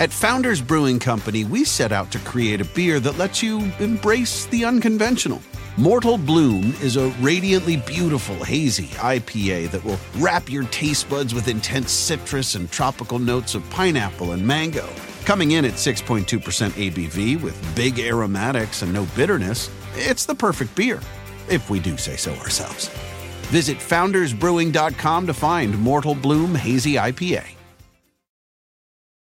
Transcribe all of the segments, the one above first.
At Founders Brewing Company, we set out to create a beer that lets you embrace the unconventional. Mortal Bloom is a radiantly beautiful, hazy IPA that will wrap your taste buds with intense citrus and tropical notes of pineapple and mango. Coming in at 6.2% ABV with big aromatics and no bitterness, it's the perfect beer, if we do say so ourselves. Visit foundersbrewing.com to find Mortal Bloom Hazy IPA.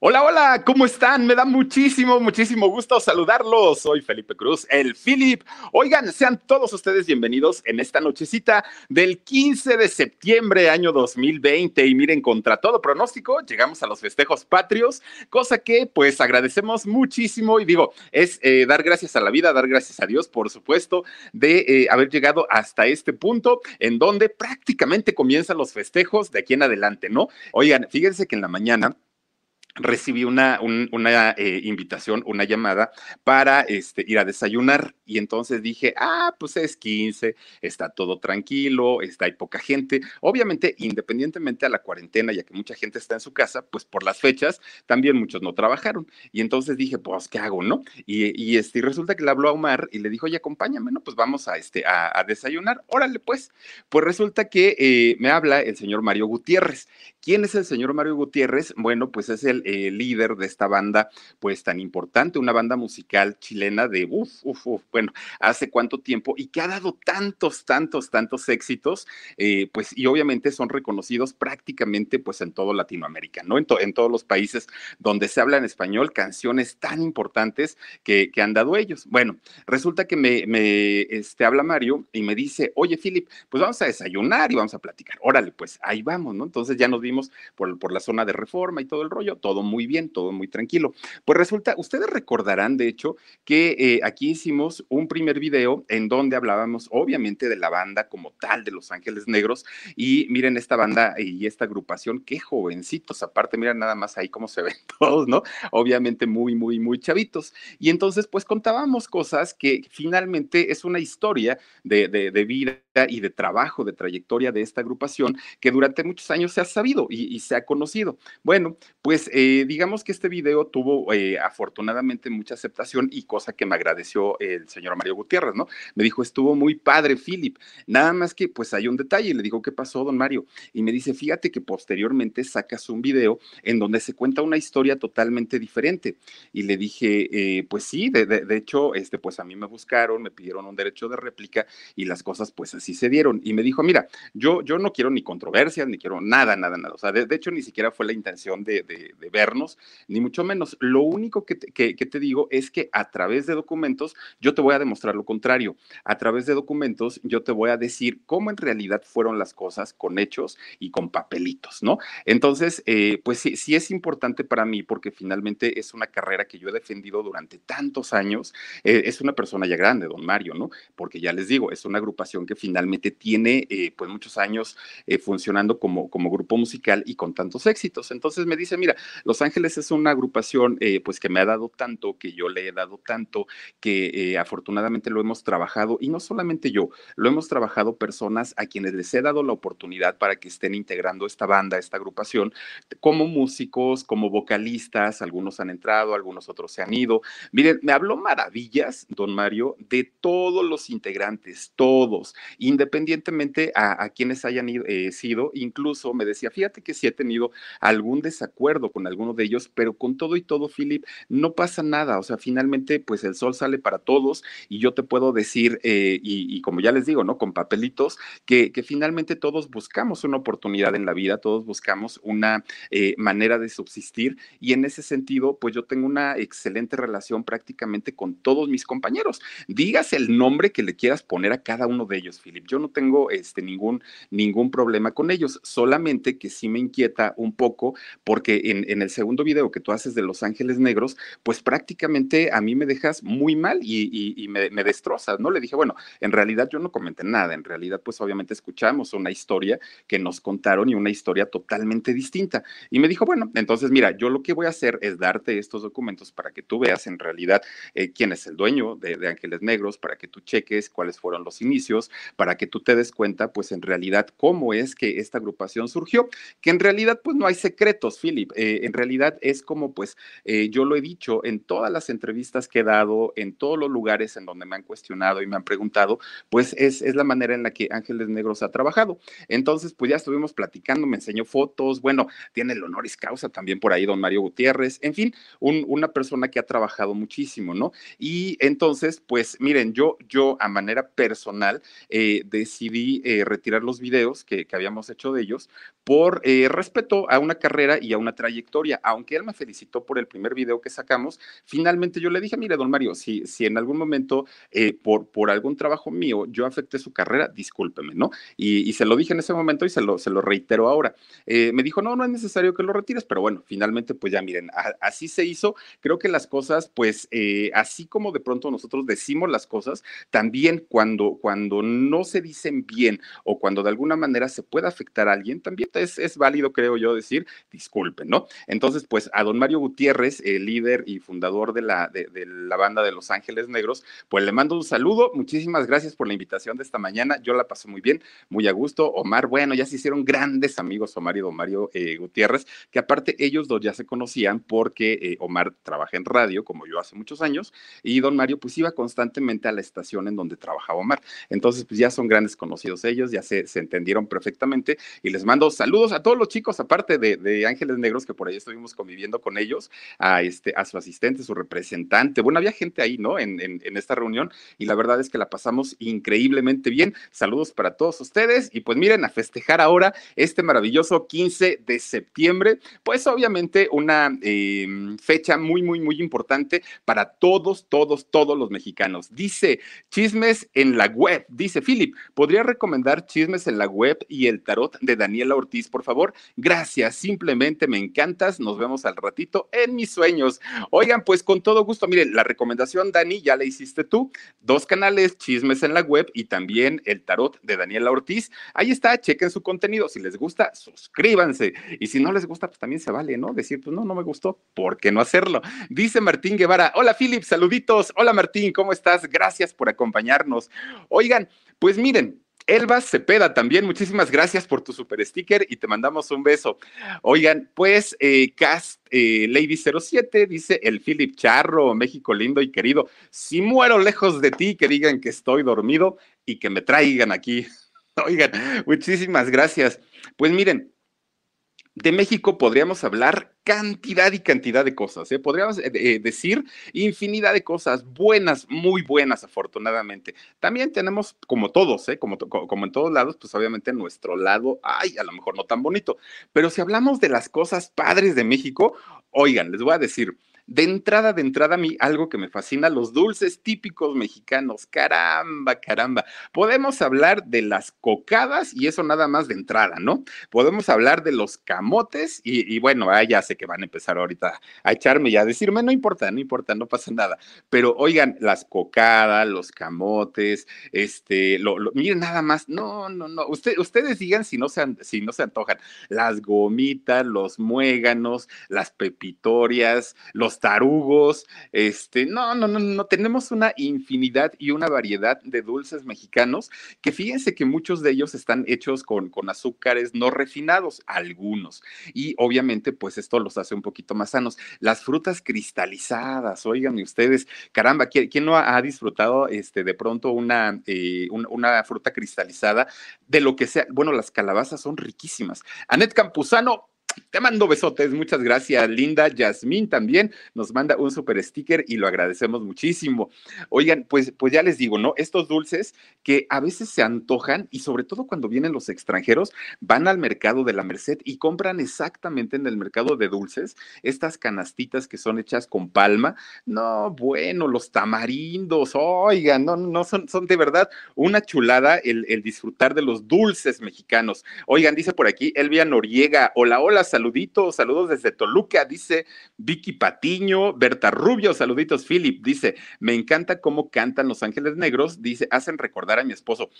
Hola, hola, ¿cómo están? Me da muchísimo, muchísimo gusto saludarlos. Soy Felipe Cruz, el Philip. Oigan, sean todos ustedes bienvenidos en esta nochecita del 15 de septiembre, año 2020. Y miren, contra todo pronóstico, llegamos a los festejos patrios, cosa que pues agradecemos muchísimo. Y digo, es eh, dar gracias a la vida, dar gracias a Dios, por supuesto, de eh, haber llegado hasta este punto en donde prácticamente comienzan los festejos de aquí en adelante, ¿no? Oigan, fíjense que en la mañana recibí una, una eh, invitación, una llamada para este, ir a desayunar y entonces dije, ah, pues es 15, está todo tranquilo, está, hay poca gente. Obviamente, independientemente a la cuarentena, ya que mucha gente está en su casa, pues por las fechas también muchos no trabajaron. Y entonces dije, pues, ¿qué hago, no? Y, y este, resulta que le habló a Omar y le dijo, oye, acompáñame, ¿no? Pues vamos a, este, a, desayunar. Órale, pues. Pues resulta que eh, me habla el señor Mario Gutiérrez. ¿Quién es el señor Mario Gutiérrez? Bueno, pues es el eh, líder de esta banda, pues tan importante, una banda musical chilena de, uff, uff, uf, bueno, hace cuánto tiempo y que ha dado tantos, tantos, tantos éxitos, eh, pues y obviamente son reconocidos prácticamente pues en todo Latinoamérica, ¿no? En, en todos los países donde se habla en español, canciones tan importantes que, han dado ellos. Bueno, resulta que me, me este, habla Mario y me dice, oye, Philip, pues vamos a desayunar y vamos a platicar. Órale, pues ahí vamos, ¿no? Entonces ya nos vimos por, por la zona de reforma y todo el rollo, todo muy bien, todo muy tranquilo. Pues resulta, ustedes recordarán, de hecho, que eh, aquí hicimos un primer video en donde hablábamos, obviamente, de la banda como tal de Los Ángeles Negros. Y miren esta banda y esta agrupación, qué jovencitos. Aparte, miren nada más ahí cómo se ven todos, ¿no? Obviamente muy, muy, muy chavitos. Y entonces, pues contábamos cosas que finalmente es una historia de, de, vida y de trabajo, de trayectoria de esta agrupación que durante muchos años se ha sabido y, se ha conocido. Bueno, pues eh, digamos que este video tuvo eh, afortunadamente mucha aceptación y cosa que me agradeció el señor Mario Gutiérrez, ¿no? Me dijo, estuvo muy padre, Philip. Nada más que pues hay un detalle. Le digo, ¿qué pasó, don Mario? Y me dice, fíjate que posteriormente sacas un video en donde se cuenta una historia totalmente diferente. Y le dije, eh, pues sí, de, de, hecho, este, pues a mí me buscaron, me pidieron un derecho de réplica y las cosas pues se dieron. Y me dijo, mira, yo, yo no quiero ni controversias, ni quiero nada, nada, nada. O sea, de, hecho, ni siquiera fue la intención de, de, de vernos, ni mucho menos. Lo único que te, digo es que a través de documentos yo te voy a demostrar lo contrario. A través de documentos yo te voy a decir cómo en realidad fueron las cosas con hechos y con papelitos, ¿no? Entonces, eh, pues sí, sí es importante para mí porque finalmente es una carrera que yo he defendido durante tantos años. Eh, es una persona ya grande, don Mario, ¿no? Porque ya les digo, es una agrupación que finalmente tiene eh, pues muchos años funcionando como, como grupo musical y con tantos éxitos. Entonces me dice, mira, Los Ángeles es una agrupación eh, pues que me ha dado tanto, que yo le he dado tanto, que eh, afortunadamente lo hemos trabajado y no solamente yo, lo hemos trabajado personas a quienes les he dado la oportunidad para que estén integrando esta banda, esta agrupación, como músicos, como vocalistas, algunos han entrado, algunos otros se han ido. Miren, me habló maravillas, don Mario, de todos los integrantes, todos, independientemente a, quienes hayan eh, sido, incluso me decía, fíjate que si he tenido algún desacuerdo con alguno de ellos, pero con todo y todo, Philip, no pasa nada. O sea, finalmente, pues el sol sale para todos y yo te puedo decir, eh, y, como ya les digo, ¿no? Con papelitos, que, que, finalmente todos buscamos una oportunidad en la vida, todos buscamos una eh, manera de subsistir y en ese sentido, pues yo tengo una excelente relación prácticamente con todos mis compañeros. Digas el nombre que le quieras poner a cada uno de ellos, Philip Yo no tengo este, ningún, ningún problema con ellos, solamente que sí me inquieta un poco porque en, el segundo video que tú haces de Los Ángeles Negros, pues prácticamente a mí me dejas muy mal y, me, destrozas, ¿no? Le dije, bueno, en realidad yo no comenté nada, en realidad pues obviamente escuchamos una historia que nos contaron y una historia totalmente distinta. Y me dijo, bueno, entonces mira, yo lo que voy a hacer es darte estos documentos para que tú veas en realidad eh, quién es el dueño de, de Ángeles Negros, para que tú cheques cuáles fueron los inicios, para que tú te des cuenta pues en realidad cómo es que esta agrupación surgió, que en realidad pues no hay secretos, Philip, eh, en realidad es como pues eh, yo lo he dicho en todas las entrevistas que he dado, en todos los lugares en donde me han cuestionado y me han preguntado, pues es, es la manera en la que Ángeles Negros ha trabajado. Entonces, pues ya estuvimos platicando, me enseñó fotos, bueno, tiene el honoris causa también por ahí don Mario Gutiérrez, en fin, un, una persona que ha trabajado muchísimo, ¿no? Y entonces, pues miren, yo, yo a manera personal eh, decidí eh, retirar los videos que, que, habíamos hecho de ellos por eh, respeto a una carrera y a una trayectoria. Aunque él me felicitó por el primer video que sacamos, finalmente yo le dije, mire, don Mario, si, si en algún momento eh, por, por algún trabajo mío yo afecté su carrera, discúlpeme, ¿no? Y, y, se lo dije en ese momento y se lo, se lo reitero ahora. Eh, me dijo, no, no es necesario que lo retires, pero bueno, finalmente pues ya miren, a, así se hizo. Creo que las cosas, pues eh, así como de pronto nosotros decimos las cosas, también cuando, cuando no se dicen bien o cuando de alguna manera se puede afectar a alguien, también es, es válido, creo yo, decir, disculpen, ¿no? Entonces, pues a don Mario Gutiérrez, el líder y fundador de la, de, de la banda de Los Ángeles Negros, pues le mando un saludo. Muchísimas gracias por la invitación de esta mañana. Yo la pasé muy bien, muy a gusto. Omar, bueno, ya se hicieron grandes amigos, Omar y don Mario eh, Gutiérrez, que aparte ellos dos ya se conocían porque eh, Omar trabaja en radio, como yo hace muchos años, y don Mario pues iba constantemente a la estación en donde trabajaba Omar. Entonces, pues ya son grandes conocidos ellos, ya se, se entendieron perfectamente y les mando saludos a todos los chicos, aparte de, de, Ángeles Negros, que por ahí estuvimos conviviendo con ellos, a, este, a su asistente, su representante. Bueno, había gente ahí, ¿no? En, en, en esta reunión y la verdad es que la pasamos increíblemente bien. Saludos para todos ustedes y pues miren, a festejar ahora este maravilloso 15 de septiembre, pues obviamente una eh, fecha muy, muy, muy importante para todos, todos, todos los mexicanos. Dice chismes en la web, dice Philip, ¿podría recomendar chismes en la web y el tarot de Daniela Ortiz, por favor? Gracias, simplemente me encantas, nos vemos al ratito en mis sueños. Oigan, pues con todo gusto, miren, la recomendación, Dani, ya la hiciste tú, dos canales, chismes en la web y también el tarot de Daniela Ortiz. Ahí está, chequen su contenido, si les gusta, suscríbanse. Y si no les gusta, pues también se vale, ¿no? Decir, pues no, no me gustó, ¿por qué no hacerlo? Dice Martín Guevara, hola Philip, saluditos, hola Martín, ¿cómo estás? Gracias por acompañarnos. Oigan, pues miren, Elba Cepeda también, muchísimas gracias por tu super sticker y te mandamos un beso. Oigan, pues eh, Cast eh, Lady 07 dice el Philip Charro, México lindo y querido. Si muero lejos de ti, que digan que estoy dormido y que me traigan aquí. Oigan, muchísimas gracias. Pues miren, de México podríamos hablar cantidad y cantidad de cosas, ¿eh? podríamos eh, decir infinidad de cosas buenas, muy buenas, afortunadamente. También tenemos, como todos, ¿eh? como, como en todos lados, pues obviamente nuestro lado, ay, a lo mejor no tan bonito, pero si hablamos de las cosas padres de México, oigan, les voy a decir, de entrada, de entrada, a mí algo que me fascina, los dulces típicos mexicanos. Caramba, caramba. Podemos hablar de las cocadas y eso nada más de entrada, ¿no? Podemos hablar de los camotes y, bueno, ah, ya sé que van a empezar ahorita a echarme y a decirme, no importa, no importa, no pasa nada. Pero oigan, las cocadas, los camotes, este, lo, miren nada más, no, no, no. Usted, ustedes digan si no, se, si no se antojan. Las gomitas, los muéganos, las pepitorias, los tarugos, este, no, no, no, no, tenemos una infinidad y una variedad de dulces mexicanos que fíjense que muchos de ellos están hechos con, con azúcares no refinados, algunos, y obviamente pues esto los hace un poquito más sanos. Las frutas cristalizadas, oigan ustedes, caramba, ¿quién, quién no ha, disfrutado este, de pronto una, eh, una, una fruta cristalizada de lo que sea? Bueno, las calabazas son riquísimas. Anet Campuzano, Te mando besotes, muchas gracias, Linda. Yasmín también nos manda un super sticker y lo agradecemos muchísimo. Oigan, pues, pues ya les digo, ¿no? Estos dulces que a veces se antojan y sobre todo cuando vienen los extranjeros, van al mercado de la Merced y compran exactamente en el mercado de dulces estas canastitas que son hechas con palma. No, bueno, los tamarindos, oigan, no, no son, son de verdad una chulada el, el disfrutar de los dulces mexicanos. Oigan, dice por aquí Elvia Noriega, hola, hola, saluditos, saludos desde Toluca, dice Vicky Patiño, Berta Rubio, saluditos, Philip, dice, me encanta cómo cantan Los Ángeles Negros, dice, hacen recordar a mi esposo.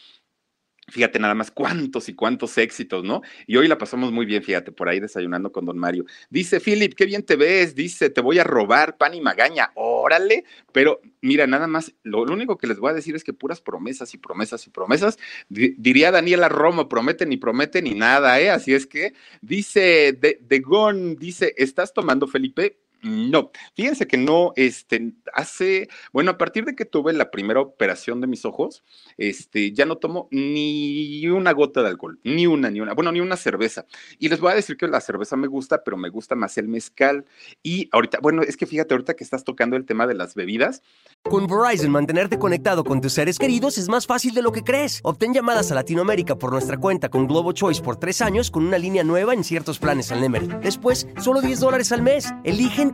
Fíjate nada más cuántos y cuántos éxitos, ¿no? Y hoy la pasamos muy bien, fíjate, por ahí desayunando con don Mario. Dice, Philip, qué bien te ves, dice, te voy a robar pan y magaña, órale, pero mira, nada más, lo, único que les voy a decir es que puras promesas y promesas y promesas, diría Daniela Romo, promete ni promete ni nada, ¿eh? Así es que, dice, de, de Gon, dice, ¿estás tomando, Felipe? No, fíjense que no, este, hace, bueno, a partir de que tuve la primera operación de mis ojos, este, ya no tomo ni una gota de alcohol, ni una, ni una, bueno, ni una cerveza. Y les voy a decir que la cerveza me gusta, pero me gusta más el mezcal. Y ahorita, bueno, es que fíjate, ahorita que estás tocando el tema de las bebidas. Con Verizon, mantenerte conectado con tus seres queridos es más fácil de lo que crees. Obtén llamadas a Latinoamérica por nuestra cuenta con Globo Choice por tres años con una línea nueva en ciertos planes al Nemery. Después, solo 10 dólares al mes. Eligen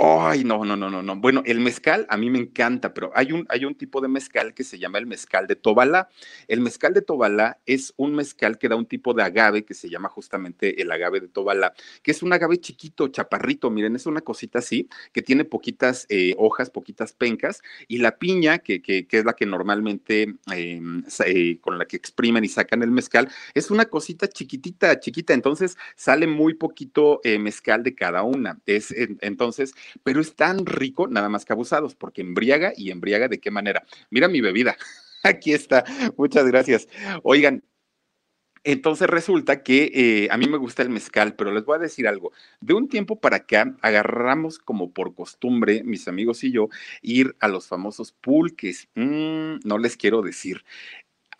Ay, no, no, no, no, no. Bueno, el mezcal a mí me encanta, pero hay un, hay un tipo de mezcal que se llama el mezcal de Tobalá. El mezcal de Tobalá es un mezcal que da un tipo de agave que se llama justamente el agave de Tobalá, que es un agave chiquito, chaparrito, miren, es una cosita así, que tiene poquitas eh, hojas, poquitas pencas, y la piña, que, que, que es la que normalmente eh, eh, con la que exprimen y sacan el mezcal, es una cosita chiquitita, chiquita, entonces sale muy poquito eh, mezcal de cada una. Es, entonces, pero es tan rico, nada más que abusados, porque embriaga y embriaga de qué manera. Mira mi bebida, aquí está, muchas gracias. Oigan, entonces resulta que eh, a mí me gusta el mezcal, pero les voy a decir algo. De un tiempo para acá agarramos como por costumbre, mis amigos y yo, ir a los famosos pulques. Mm, no les quiero decir.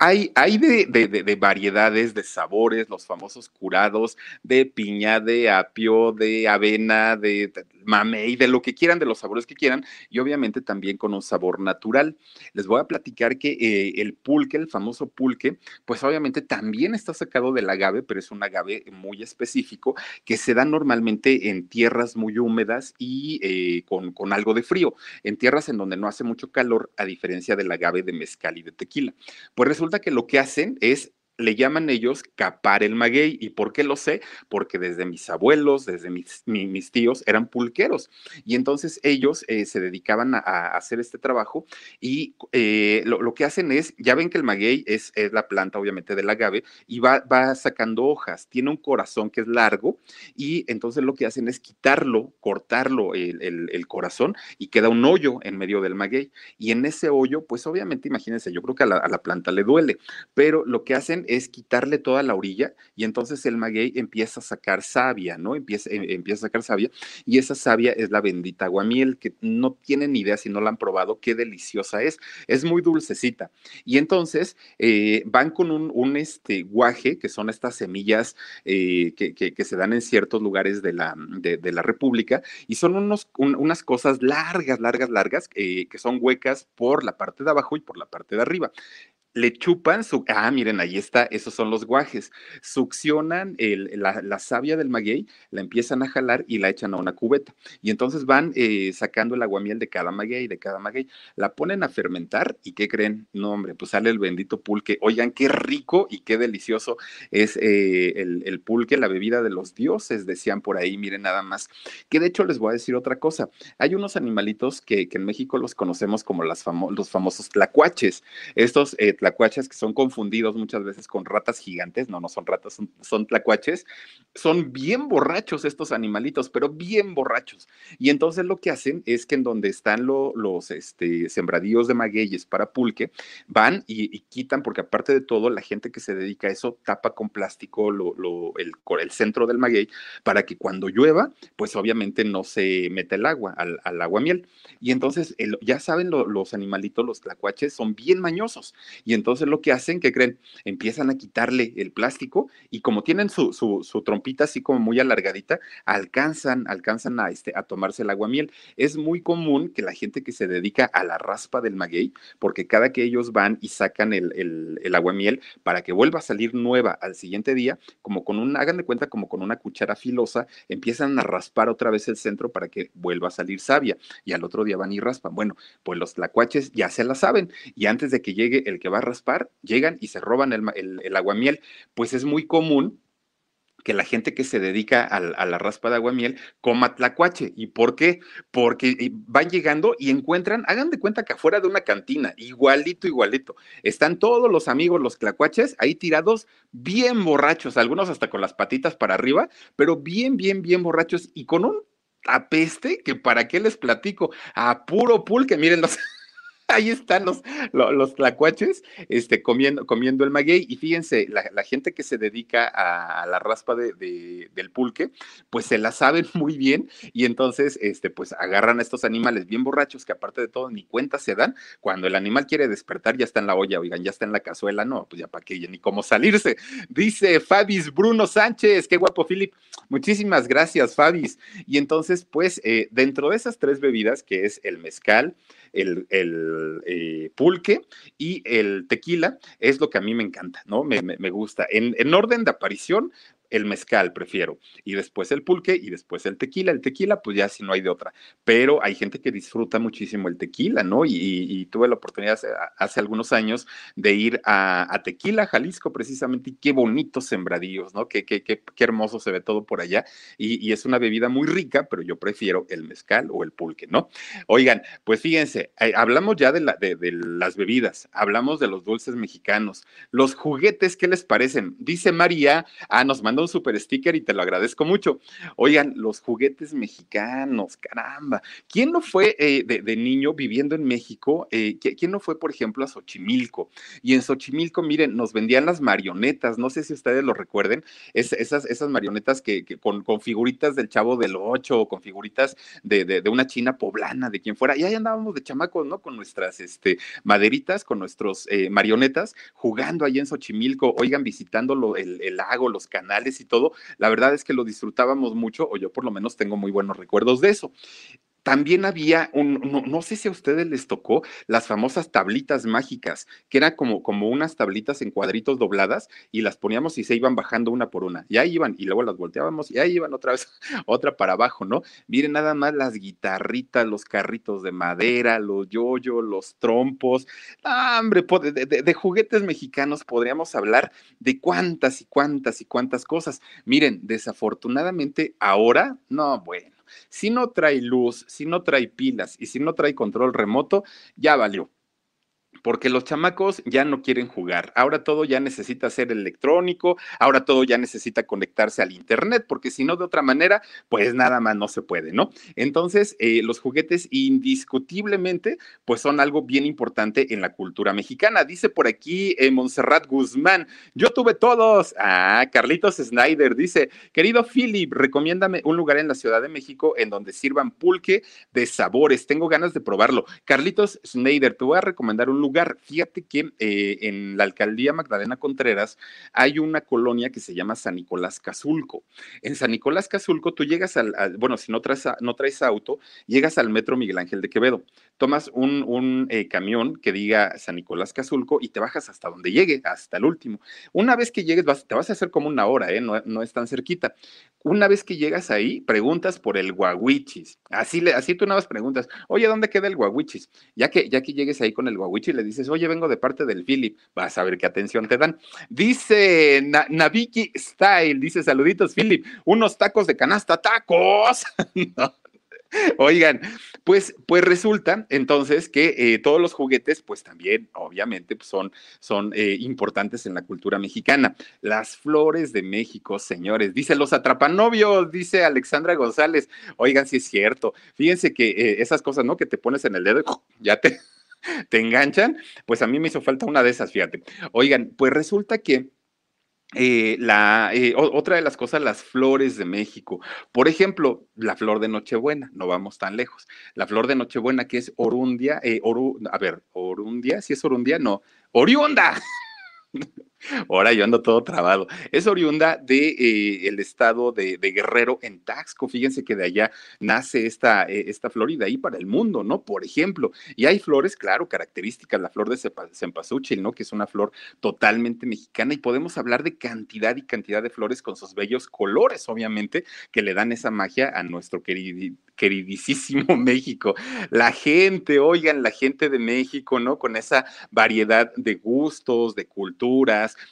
Hay, hay de, de, de, variedades, de sabores, los famosos curados de piña, de apio, de avena, de, mamey, de lo que quieran, de los sabores que quieran, y obviamente también con un sabor natural. Les voy a platicar que eh, el pulque, el famoso pulque, pues obviamente también está sacado del agave, pero es un agave muy específico que se da normalmente en tierras muy húmedas y eh, con, con algo de frío, en tierras en donde no hace mucho calor, a diferencia del agave de mezcal y de tequila. Pues resulta que lo que hacen es le llaman ellos capar el maguey. ¿Y por qué lo sé? Porque desde mis abuelos, desde mis, mis tíos, eran pulqueros. Y entonces ellos eh, se dedicaban a, hacer este trabajo y eh, lo, lo, que hacen es, ya ven que el maguey es, es la planta obviamente del agave y va, va, sacando hojas. Tiene un corazón que es largo y entonces lo que hacen es quitarlo, cortarlo el, el, el corazón y queda un hoyo en medio del maguey. Y en ese hoyo, pues obviamente, imagínense, yo creo que a la, a la planta le duele, pero lo que hacen es quitarle toda la orilla y entonces el maguey empieza a sacar savia, ¿no? Empieza, em, empieza a sacar savia y esa savia es la bendita aguamiel que no tienen idea si no la han probado qué deliciosa es. Es muy dulcecita. Y entonces eh, van con un, este, guaje, que son estas semillas eh, que, que, se dan en ciertos lugares de la, de, la República y son unos, un, unas cosas largas, largas, largas, eh, que son huecas por la parte de abajo y por la parte de arriba le chupan su. Ah, miren, ahí está, esos son los guajes. Succionan el, la, la, savia del maguey, la empiezan a jalar y la echan a una cubeta. Y entonces van eh, sacando el aguamiel de cada maguey, de cada maguey. La ponen a fermentar y ¿qué creen? No, hombre, pues sale el bendito pulque. Oigan, qué rico y qué delicioso es eh, el, pulque, la bebida de los dioses, decían por ahí, miren nada más. Que de hecho les voy a decir otra cosa. Hay unos animalitos que, que en México los conocemos como las famo los famosos tlacuaches. Estos eh, tlacuaches tlacuaches que son confundidos muchas veces con ratas gigantes, no, no son ratas, son, tlacuaches, son bien borrachos estos animalitos, pero bien borrachos. Y entonces lo que hacen es que en donde están los este, sembradíos de magueyes para pulque, van y, quitan, porque aparte de todo, la gente que se dedica a eso tapa con plástico el, centro del maguey para que cuando llueva, pues obviamente no se meta el agua al, agua miel. Y entonces, ya saben, los animalitos, los tlacuaches, son bien mañosos. Entonces lo que hacen, que creen? Empiezan a quitarle el plástico y como tienen su, su, trompita así como muy alargadita, alcanzan, alcanzan a, este, a tomarse el agua miel. Es muy común que la gente que se dedica a la raspa del maguey, porque cada que ellos van y sacan el, el, el aguamiel para que vuelva a salir nueva al siguiente día, como con un, hagan de cuenta, como con una cuchara filosa, empiezan a raspar otra vez el centro para que vuelva a salir sabia y al otro día van y raspan. Bueno, pues los tlacuaches ya se la saben y antes de que llegue el que va a raspar, llegan y se roban el, el, el aguamiel. Pues es muy común que la gente que se dedica a, la raspa de aguamiel coma tlacuache. ¿Y por qué? Porque van llegando y encuentran, hagan de cuenta que afuera de una cantina, igualito, igualito, están todos los amigos, los tlacuaches, ahí tirados, bien borrachos, algunos hasta con las patitas para arriba, pero bien, bien, bien borrachos y con un apeste que para qué les platico, a puro pulque, miren los ahí están los, los, tlacuaches este, comiendo, comiendo el maguey. Y fíjense, la, gente que se dedica a, la raspa de, del pulque, pues se la saben muy bien y entonces, este, pues agarran a estos animales bien borrachos que aparte de todo ni cuenta se dan. Cuando el animal quiere despertar ya está en la olla, oigan, ya está en la cazuela, no, pues ya para qué, ni cómo salirse. Dice Fabis Bruno Sánchez, qué guapo, Philip. Muchísimas gracias, Fabis. Y entonces, pues, eh, dentro de esas tres bebidas, que es el mezcal, el, eh, pulque y el tequila, es lo que a mí me encanta, ¿no? Me, gusta. En, en, orden de aparición, el mezcal prefiero, y después el pulque y después el tequila. El tequila, pues ya si no hay de otra, pero hay gente que disfruta muchísimo el tequila, ¿no? Y, tuve la oportunidad hace, algunos años de ir a, Tequila, Jalisco, precisamente, y qué bonitos sembradíos, ¿no? Qué, qué, qué, qué hermoso se ve todo por allá, y, es una bebida muy rica, pero yo prefiero el mezcal o el pulque, ¿no? Oigan, pues fíjense, eh, hablamos ya de, de las bebidas, hablamos de los dulces mexicanos, los juguetes, ¿qué les parecen? Dice María, ah, nos manda un super sticker y te lo agradezco mucho. Oigan, los juguetes mexicanos, caramba. ¿Quién no fue eh, de, niño viviendo en México? Eh, ¿Quién no fue, por ejemplo, a Xochimilco? Y en Xochimilco, miren, nos vendían las marionetas, no sé si ustedes lo recuerden, esas, marionetas que, con, figuritas del Chavo del Ocho o con figuritas de, una china poblana, de quien fuera. Y ahí andábamos de chamacos, ¿no? Con nuestras este, maderitas, con nuestros eh, marionetas, jugando ahí en Xochimilco, oigan, visitando el lago, los canales y todo, la verdad es que lo disfrutábamos mucho, o yo por lo menos tengo muy buenos recuerdos de eso. También había un, no, sé si a ustedes les tocó las famosas tablitas mágicas, que eran como, como unas tablitas en cuadritos dobladas y las poníamos y se iban bajando una por una. Y ahí iban, y luego las volteábamos y ahí iban otra vez, otra para abajo, ¿no? Miren nada más las guitarritas, los carritos de madera, los yoyos, los trompos. Ah, hombre, de, de juguetes mexicanos podríamos hablar de cuántas y cuántas y cuántas cosas. Miren, desafortunadamente ahora, no, bueno si no trae luz, si no trae pilas y si no trae control remoto, ya valió porque los chamacos ya no quieren jugar. Ahora todo ya necesita ser electrónico, ahora todo ya necesita conectarse al Internet, porque si no, de otra manera, pues nada más no se puede, ¿no? Entonces, eh, los juguetes indiscutiblemente, pues son algo bien importante en la cultura mexicana. Dice por aquí eh, Montserrat Guzmán, yo tuve todos. Ah, Carlitos Snyder dice, querido Philip, recomiéndame un lugar en la Ciudad de México en donde sirvan pulque de sabores. Tengo ganas de probarlo. Carlitos Snyder, te voy a recomendar un lugar lugar. Fíjate que eh, en la alcaldía Magdalena Contreras hay una colonia que se llama San Nicolás Cazulco. En San Nicolás Cazulco tú llegas al, bueno, si no traes, no traes auto, llegas al metro Miguel Ángel de Quevedo, tomas un, un eh, camión que diga San Nicolás Cazulco y te bajas hasta donde llegue, hasta el último. Una vez que llegues, te vas a hacer como una hora, ¿eh? no, no es tan cerquita. Una vez que llegas ahí, preguntas por el guaguichis. Así, así tú nada más preguntas, oye, ¿dónde queda el guaguichis? Ya que, ya que llegues ahí con el guaguichis, le dices, oye, vengo de parte del Philip, vas a ver qué atención te dan. Dice Naviki Style, dice, saluditos, Philip, unos tacos de canasta, tacos. Oigan, pues, pues resulta entonces que eh, todos los juguetes, pues también, obviamente, pues son, son eh, importantes en la cultura mexicana. Las flores de México, señores, dice los atrapanovios, dice Alexandra González. Oigan, si es cierto. Fíjense que eh, esas cosas, ¿no? Que te pones en el dedo, ya te, te enganchan. Pues a mí me hizo falta una de esas, fíjate. Oigan, pues resulta que eh, la, eh, otra de las cosas, las flores de México. Por ejemplo, la flor de Nochebuena, no vamos tan lejos. La flor de Nochebuena que es orundia, eh, a ver, orundia, si es orundia, no, oriunda. Ahora yo ando todo trabado. Es oriunda de eh, el estado de, Guerrero en Taxco. Fíjense que de allá nace esta, eh, esta flor y de ahí para el mundo, ¿no? Por ejemplo. Y hay flores, claro, características. La flor de cempasúchil, ¿no? Que es una flor totalmente mexicana y podemos hablar de cantidad y cantidad de flores con sus bellos colores, obviamente, que le dan esa magia a nuestro queridísimo México. La gente, oigan, la gente de México, ¿no? Con esa variedad de gustos, de culturas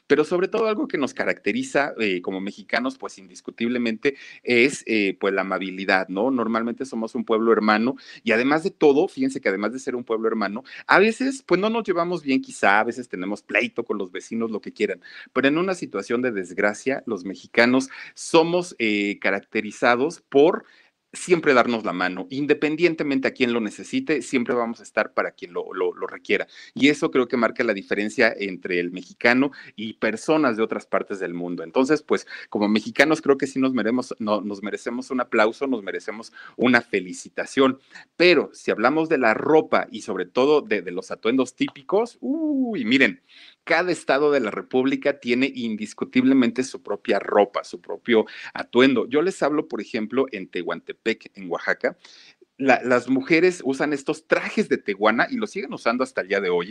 pero sobre todo algo que nos caracteriza eh, como mexicanos, pues indiscutiblemente es eh, pues la amabilidad, ¿no? Normalmente somos un pueblo hermano y además de todo, fíjense que además de ser un pueblo hermano, a veces pues no nos llevamos bien quizá, a veces tenemos pleito con los vecinos, lo que quieran, pero en una situación de desgracia, los mexicanos somos eh, caracterizados por siempre darnos la mano, independientemente a quien lo necesite, siempre vamos a estar para quien lo, requiera. Y eso creo que marca la diferencia entre el mexicano y personas de otras partes del mundo. Entonces, pues como mexicanos creo que sí nos merecemos, no, nos merecemos un aplauso, nos merecemos una felicitación. Pero si hablamos de la ropa y sobre todo de, de los atuendos típicos, uy, miren, cada estado de la República tiene indiscutiblemente su propia ropa, su propio atuendo. Yo les hablo, por ejemplo, en Tehuantepec, en Oaxaca, las mujeres usan estos trajes de teguana y los siguen usando hasta el día de hoy.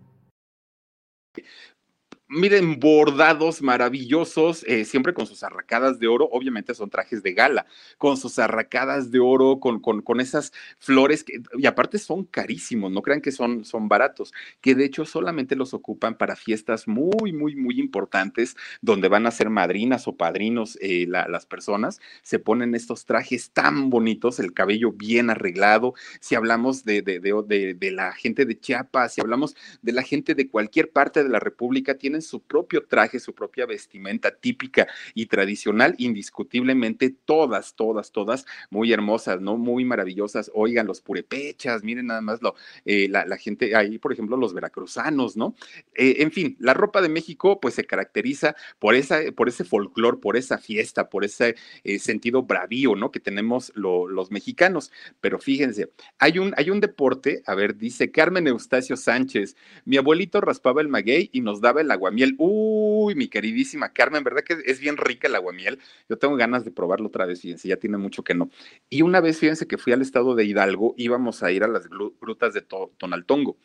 miren, bordados maravillosos, eh, siempre con sus arracadas de oro, obviamente son trajes de gala, con sus arracadas de oro, con, con, con, esas flores, que, y aparte son carísimos, no crean que son, son baratos, que de hecho solamente los ocupan para fiestas muy, muy, muy importantes, donde van a ser madrinas o padrinos eh, las personas, se ponen estos trajes tan bonitos, el cabello bien arreglado, si hablamos de, de, de, de la gente de Chiapas, si hablamos de la gente de cualquier parte de la República, tienen su propio traje, su propia vestimenta típica y tradicional, indiscutiblemente todas, todas, todas muy hermosas, ¿no? Muy maravillosas. Oigan, los purepechas, miren nada más lo, eh, la, gente ahí, por ejemplo, los veracruzanos, ¿no? Eh, en fin, la ropa de México pues se caracteriza por, esa, por ese folclor, por esa fiesta, por ese eh, sentido bravío, ¿no? Que tenemos los mexicanos. Pero fíjense, hay un, hay un deporte, a ver, dice Carmen Eustacio Sánchez, mi abuelito raspaba el maguey y nos daba el agua aguamiel. Uy, mi queridísima Carmen, ¿verdad que es bien rica el aguamiel? Yo tengo ganas de probarlo otra vez, fíjense, ya tiene mucho que no. Y una vez, fíjense que fui al estado de Hidalgo, íbamos a ir a las grutas de Tonaltongo.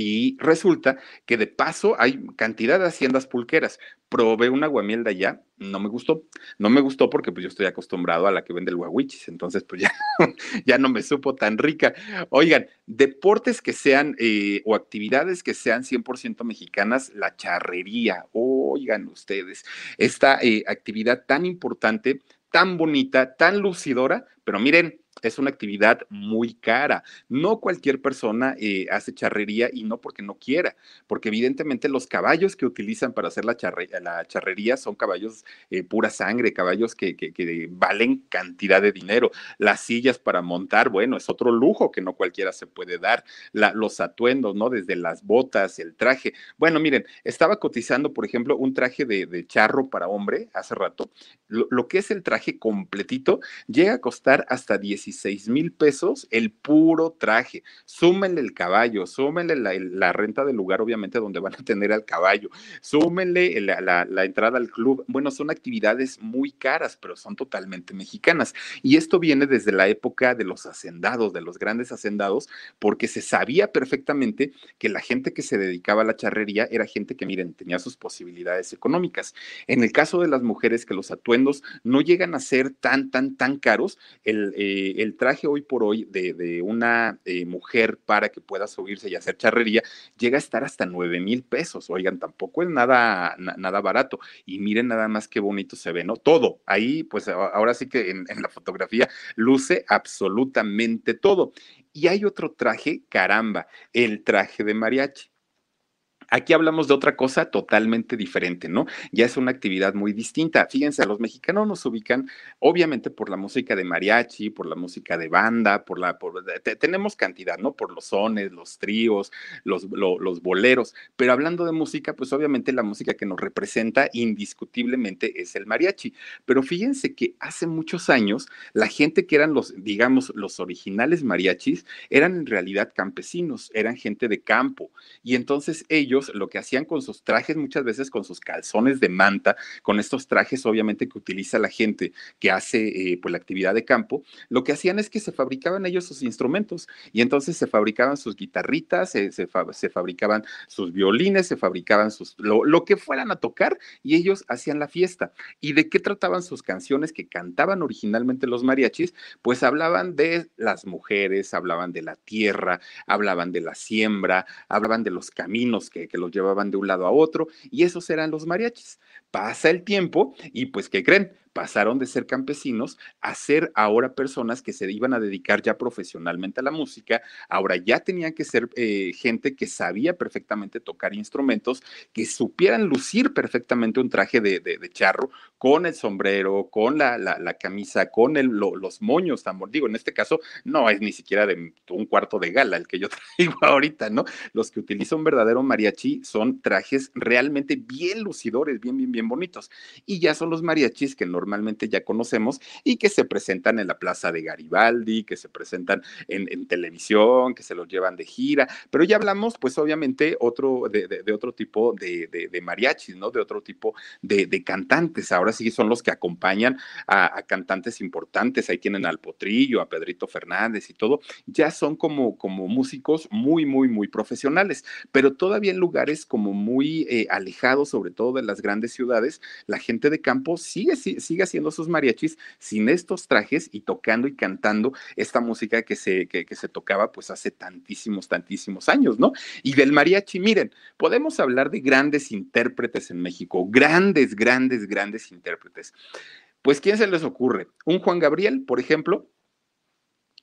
Y resulta que de paso hay cantidad de haciendas pulqueras. Probé un aguamiel de allá, no me gustó. No me gustó porque pues yo estoy acostumbrado a la que vende el guaguichis, entonces pues ya, ya no me supo tan rica. Oigan, deportes que sean eh, o actividades que sean 100% mexicanas, la charrería. Oigan ustedes, esta eh, actividad tan importante, tan bonita, tan lucidora, pero miren, es una actividad muy cara. No cualquier persona eh, hace charrería y no porque no quiera, porque evidentemente los caballos que utilizan para hacer la, la charrería son caballos eh, pura sangre, caballos que, valen cantidad de dinero. Las sillas para montar, bueno, es otro lujo que no cualquiera se puede dar. los atuendos, ¿no? Desde las botas, el traje. Bueno, miren, estaba cotizando, por ejemplo, un traje de, charro para hombre hace rato. lo que es el traje completito llega a costar hasta 16 mil pesos el puro traje. Súmenle el caballo, súmenle la, renta del lugar, obviamente, donde van a tener al caballo, súmenle la, la entrada al club. Bueno, son actividades muy caras, pero son totalmente mexicanas. Y esto viene desde la época de los hacendados, de los grandes hacendados, porque se sabía perfectamente que la gente que se dedicaba a la charrería era gente que, miren, tenía sus posibilidades económicas. En el caso de las mujeres, que los atuendos no llegan a ser tan, tan, tan caros, el, eh, traje hoy por hoy de, una eh, mujer para que pueda subirse y hacer charrería llega a estar hasta 9 mil pesos. Oigan, tampoco es nada, nada barato. Y miren nada más qué bonito se ve, ¿no? Todo. Ahí, pues ahora sí que en la fotografía luce absolutamente todo. Y hay otro traje, caramba, el traje de mariachi. Aquí hablamos de otra cosa totalmente diferente, ¿no? Ya es una actividad muy distinta. Fíjense, los mexicanos nos ubican obviamente por la música de mariachi, por la música de banda, por la... tenemos cantidad, ¿no? Por los sones, los tríos, los boleros, pero hablando de música, pues obviamente la música que nos representa indiscutiblemente es el mariachi. Pero fíjense que hace muchos años la gente que eran los, digamos, los originales mariachis eran en realidad campesinos, eran gente de campo. Y entonces ellos lo que hacían con sus trajes, muchas veces con sus calzones de manta, con estos trajes obviamente que utiliza la gente que hace eh, pues la actividad de campo, lo que hacían es que se fabricaban ellos sus instrumentos y entonces se fabricaban sus guitarritas, se, se, fabricaban sus violines, se fabricaban sus, lo, lo que fueran a tocar y ellos hacían la fiesta. ¿Y de qué trataban sus canciones que cantaban originalmente los mariachis? Pues hablaban de las mujeres, hablaban de la tierra, hablaban de la siembra, hablaban de los caminos que que los llevaban de un lado a otro, y esos eran los mariachis. Pasa el tiempo y pues, ¿qué creen? Pasaron de ser campesinos a ser ahora personas que se iban a dedicar ya profesionalmente a la música, ahora ya tenían que ser eh, gente que sabía perfectamente tocar instrumentos, que supieran lucir perfectamente un traje de, charro con el sombrero, con la, camisa, con los moños, digo, en este caso no es ni siquiera de un cuarto de gala el que yo traigo ahorita, ¿no? Los que utiliza un verdadero mariachi son trajes realmente bien lucidores, bien, bien, bien bonitos. Y ya son los mariachis que normalmente normalmente ya conocemos y que se presentan en la plaza de Garibaldi, que se presentan en, televisión, que se los llevan de gira, pero ya hablamos pues obviamente otro, de, otro tipo de, mariachis, ¿no? De otro tipo de, cantantes. Ahora sí son los que acompañan a, cantantes importantes. Ahí tienen al Potrillo, a Pedrito Fernández y todo. Ya son como, como músicos muy, muy, muy profesionales, pero todavía en lugares como muy eh, alejados, sobre todo de las grandes ciudades, la gente de campo sigue, sigue haciendo sus mariachis sin estos trajes y tocando y cantando esta música que se, que, se tocaba pues hace tantísimos, tantísimos años, ¿no? Y del mariachi, miren, podemos hablar de grandes intérpretes en México, grandes, grandes, grandes intérpretes. Pues, ¿quién se les ocurre? Un Juan Gabriel, por ejemplo,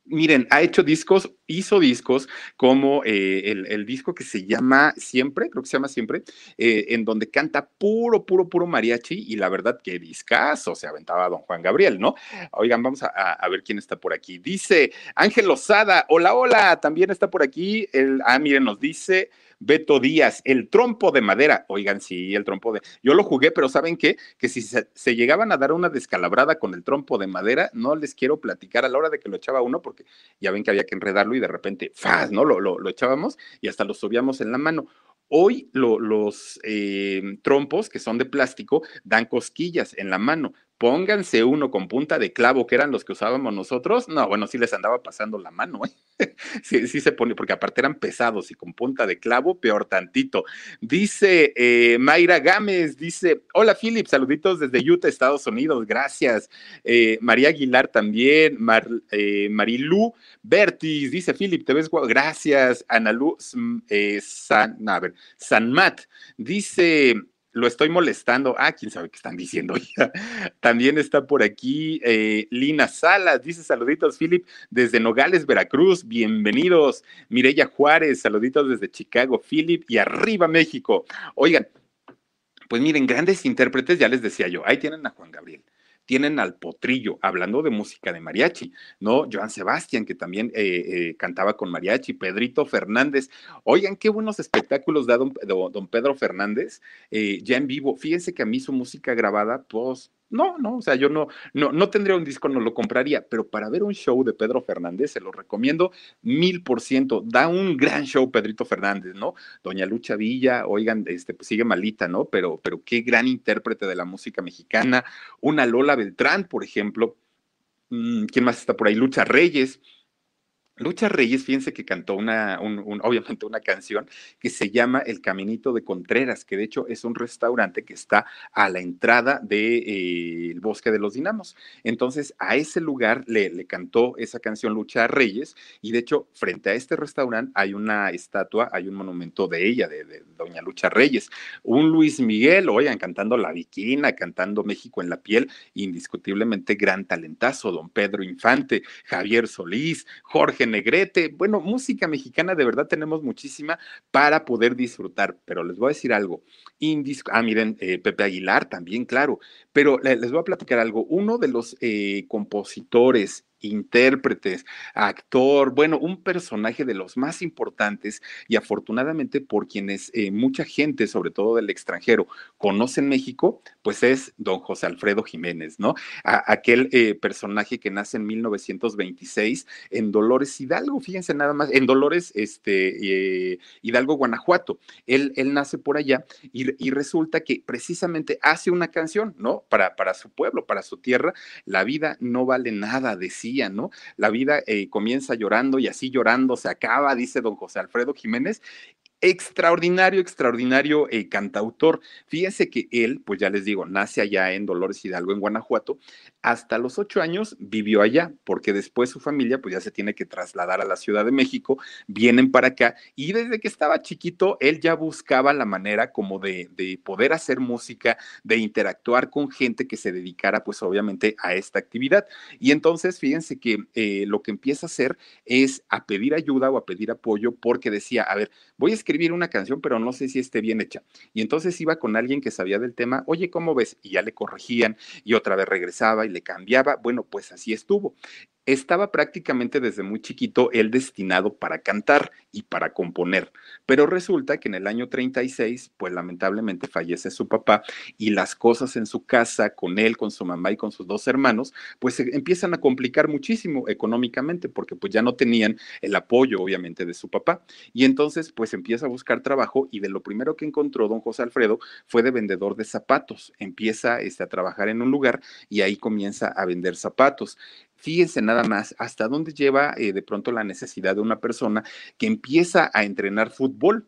miren, ha hecho discos, hizo discos como eh, el, disco que se llama Siempre, creo que se llama Siempre, eh, en donde canta puro, puro, puro mariachi y la verdad que discazo se aventaba don Juan Gabriel, ¿no? Oigan, vamos a, ver quién está por aquí. Dice Ángel Lozada, hola, hola, también está por aquí. El, ah, miren, nos dice Beto Díaz, el trompo de madera. Oigan, sí, el trompo de. Yo lo jugué, pero ¿saben qué? Que si se, llegaban a dar una descalabrada con el trompo de madera, no les quiero platicar a la hora de que lo echaba uno, porque ya ven que había que enredarlo y de repente, ¡faz! ¿no? Lo, lo, echábamos y hasta lo subíamos en la mano. Hoy los eh, trompos, que son de plástico, dan cosquillas en la mano, pónganse uno con punta de clavo, que eran los que usábamos nosotros. No, bueno, sí les andaba pasando la mano, ¿eh? sí, sí se pone, porque aparte eran pesados y con punta de clavo, peor tantito. Dice eh, Mayra Gámez, dice, hola Philip, saluditos desde Utah, Estados Unidos, gracias. Eh, María Aguilar también, Mar, Marilú Bertis, dice Philip, te ves gracias. Analú San, a San Mat, dice lo estoy molestando. Ah, quién sabe qué están diciendo. También está por aquí eh, Lina Salas, dice saluditos, Philip, desde Nogales, Veracruz, bienvenidos. Mireya Juárez, saluditos desde Chicago, Philip, y arriba México. Oigan, pues miren, grandes intérpretes, ya les decía yo, ahí tienen a Juan Gabriel tienen al Potrillo, hablando de música de mariachi, ¿no? Joan Sebastián, que también eh, eh, cantaba con mariachi, Pedrito Fernández. Oigan, qué buenos espectáculos da don, don Pedro Fernández eh, ya en vivo. Fíjense que a mí su música grabada, pues No, no, o sea, yo no, no, no tendría un disco, no lo compraría, pero para ver un show de Pedro Fernández, se lo recomiendo mil por ciento. Da un gran show Pedrito Fernández, ¿no? Doña Lucha Villa, oigan, este, pues sigue malita, ¿no? Pero, pero qué gran intérprete de la música mexicana. Una Lola Beltrán, por ejemplo. Mm, ¿Quién más está por ahí? Lucha Reyes. Lucha Reyes, fíjense que cantó una, obviamente una canción que se llama El Caminito de Contreras, que de hecho es un restaurante que está a la entrada del de, eh, Bosque de los Dinamos. Entonces, a ese lugar le, le, cantó esa canción Lucha Reyes, y de hecho, frente a este restaurante hay una estatua, hay un monumento de ella, de, de Doña Lucha Reyes. Un Luis Miguel, oigan, cantando La Viquina, cantando México en la piel, indiscutiblemente gran talentazo, don Pedro Infante, Javier Solís, Jorge Negrete. Bueno, música mexicana de verdad tenemos muchísima para poder disfrutar, pero les voy a decir algo. ah, miren, eh, Pepe Aguilar también, claro, pero les voy a platicar algo. Uno de los eh, compositores intérpretes, actor, bueno, un personaje de los más importantes y afortunadamente por quienes eh, mucha gente, sobre todo del extranjero, conoce en México, pues es don José Alfredo Jiménez, ¿no? aquel eh, personaje que nace en 1926 en Dolores Hidalgo, fíjense nada más, en Dolores este, eh, Hidalgo, Guanajuato. Él, él nace por allá y, resulta que precisamente hace una canción, ¿no? Para, para su pueblo, para su tierra, la vida no vale nada de ¿no? La vida eh, comienza llorando y así llorando se acaba, dice don José Alfredo Jiménez, extraordinario, extraordinario eh, cantautor. Fíjense que él, pues ya les digo, nace allá en Dolores Hidalgo, en Guanajuato. Hasta los ocho años vivió allá, porque después su familia, pues ya se tiene que trasladar a la Ciudad de México, vienen para acá y desde que estaba chiquito, él ya buscaba la manera como de, de poder hacer música, de interactuar con gente que se dedicara, pues obviamente, a esta actividad. Y entonces, fíjense que eh, lo que empieza a hacer es a pedir ayuda o a pedir apoyo, porque decía, a ver, voy a escribir una canción, pero no sé si esté bien hecha. Y entonces iba con alguien que sabía del tema, oye, ¿cómo ves? Y ya le corregían y otra vez regresaba y le cambiaba. Bueno, pues así estuvo estaba prácticamente desde muy chiquito él destinado para cantar y para componer, pero resulta que en el año 36, pues lamentablemente fallece su papá y las cosas en su casa con él, con su mamá y con sus dos hermanos, pues se empiezan a complicar muchísimo económicamente porque pues ya no tenían el apoyo obviamente de su papá y entonces pues empieza a buscar trabajo y de lo primero que encontró don José Alfredo fue de vendedor de zapatos, empieza este, a trabajar en un lugar y ahí comienza a vender zapatos. Fíjense nada más hasta dónde lleva eh, de pronto la necesidad de una persona que empieza a entrenar fútbol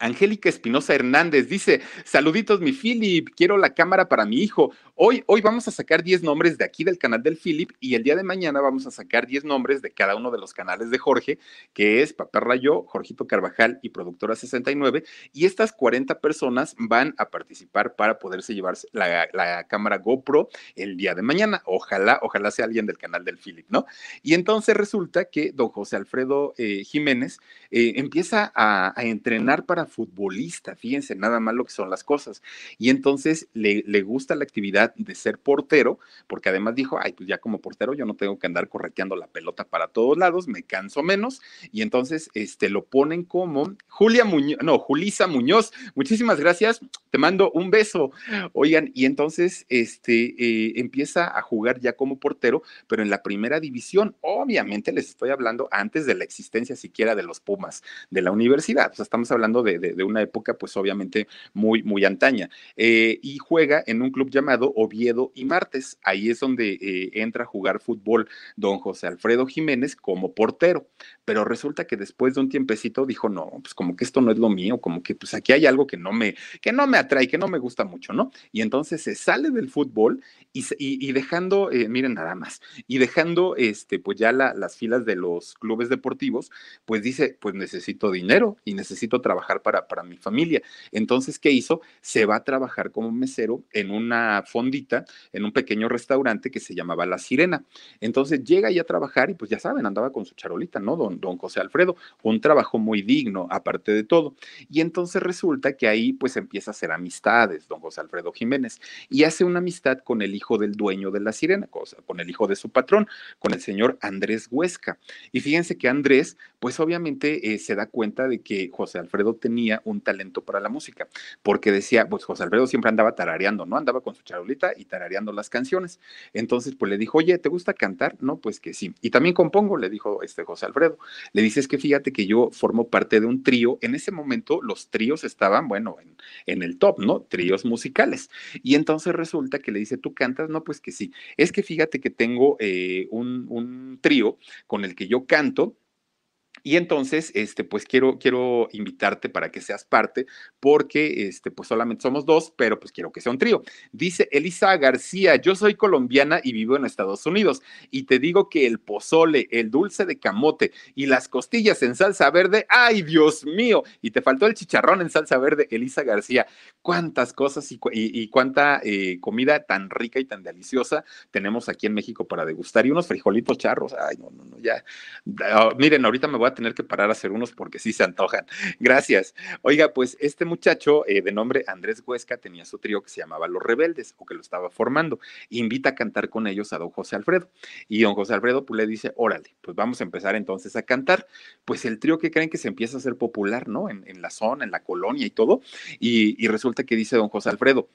Angélica Espinosa Hernández dice, saluditos mi Philip, quiero la cámara para mi hijo. Hoy, hoy vamos a sacar 10 nombres de aquí del canal del Philip y el día de mañana vamos a sacar 10 nombres de cada uno de los canales de Jorge, que es Papá Rayo, Jorgito Carvajal y Productora 69. Y estas 40 personas van a participar para poderse llevar la, cámara GoPro el día de mañana. Ojalá, ojalá sea alguien del canal del Philip, ¿no? Y entonces resulta que don José Alfredo eh, Jiménez eh, empieza a, entrenar para futbolista, fíjense nada más lo que son las cosas. Y entonces le, le, gusta la actividad de ser portero, porque además dijo, ay, pues ya como portero yo no tengo que andar correteando la pelota para todos lados, me canso menos. Y entonces este, lo ponen como Julia Muñoz, no, Julisa Muñoz. Muchísimas gracias, te mando un beso. Oigan, y entonces este, eh, empieza a jugar ya como portero, pero en la primera división, obviamente les estoy hablando antes de la existencia siquiera de los Pumas de la universidad. O sea, estamos hablando de de, una época, pues obviamente muy, muy antaña. Eh, y juega en un club llamado Oviedo y Martes. Ahí es donde eh, entra a jugar fútbol don José Alfredo Jiménez como portero. Pero resulta que después de un tiempecito dijo, no, pues como que esto no es lo mío, como que pues aquí hay algo que no me, que no me atrae, que no me gusta mucho, ¿no? Y entonces se sale del fútbol y, dejando, eh, miren nada más, y dejando este, pues ya las filas de los clubes deportivos, pues dice, pues necesito dinero y necesito trabajar para para, mi familia. Entonces, ¿qué hizo? Se va a trabajar como mesero en una en un pequeño restaurante que se llamaba La Sirena. Entonces llega ahí a trabajar y pues ya saben, andaba con su charolita, ¿no? Don, don José Alfredo, un trabajo muy digno, aparte de todo. Y entonces resulta que ahí pues empieza a hacer amistades, don José Alfredo Jiménez, y hace una amistad con el hijo del dueño de La Sirena, con el hijo de su patrón, con el señor Andrés Huesca. Y fíjense que Andrés, pues obviamente eh, se da cuenta de que José Alfredo tenía un talento para la música, porque decía, pues José Alfredo siempre andaba tarareando, ¿no? Andaba con su charolita y tarareando las canciones. Entonces, pues le dijo, oye, ¿te gusta cantar? No, pues que sí. Y también compongo, le dijo este José Alfredo. Le dice, es que fíjate que yo formo parte de un trío. En ese momento los tríos estaban, bueno, en, en el top, ¿no? Tríos musicales. Y entonces resulta que le dice, ¿tú cantas? No, pues que sí. Es que fíjate que tengo eh, un, un trío con el que yo canto y entonces, este, pues quiero, quiero invitarte para que seas parte, porque este, pues solamente somos dos, pero pues quiero que sea un trío. Dice Elisa García, yo soy colombiana y vivo en Estados Unidos, y te digo que el pozole, el dulce de camote y las costillas en salsa verde, ¡ay, Dios mío! Y te faltó el chicharrón en salsa verde, Elisa García. Cuántas cosas y, cuánta eh, comida tan rica y tan deliciosa tenemos aquí en México para degustar. Y unos frijolitos charros, ay, no, no, no, ya. Ah, miren, ahorita me voy a tener que parar a hacer unos porque sí se antojan. Gracias. Oiga, pues este muchacho eh, de nombre Andrés Huesca tenía su trío que se llamaba Los Rebeldes o que lo estaba formando. Invita a cantar con ellos a don José Alfredo. Y don José Alfredo pues le dice, órale, pues vamos a empezar entonces a cantar. Pues el trío que creen que se empieza a hacer popular, ¿no? En, la zona, en la colonia y todo. y resulta que dice don José Alfredo,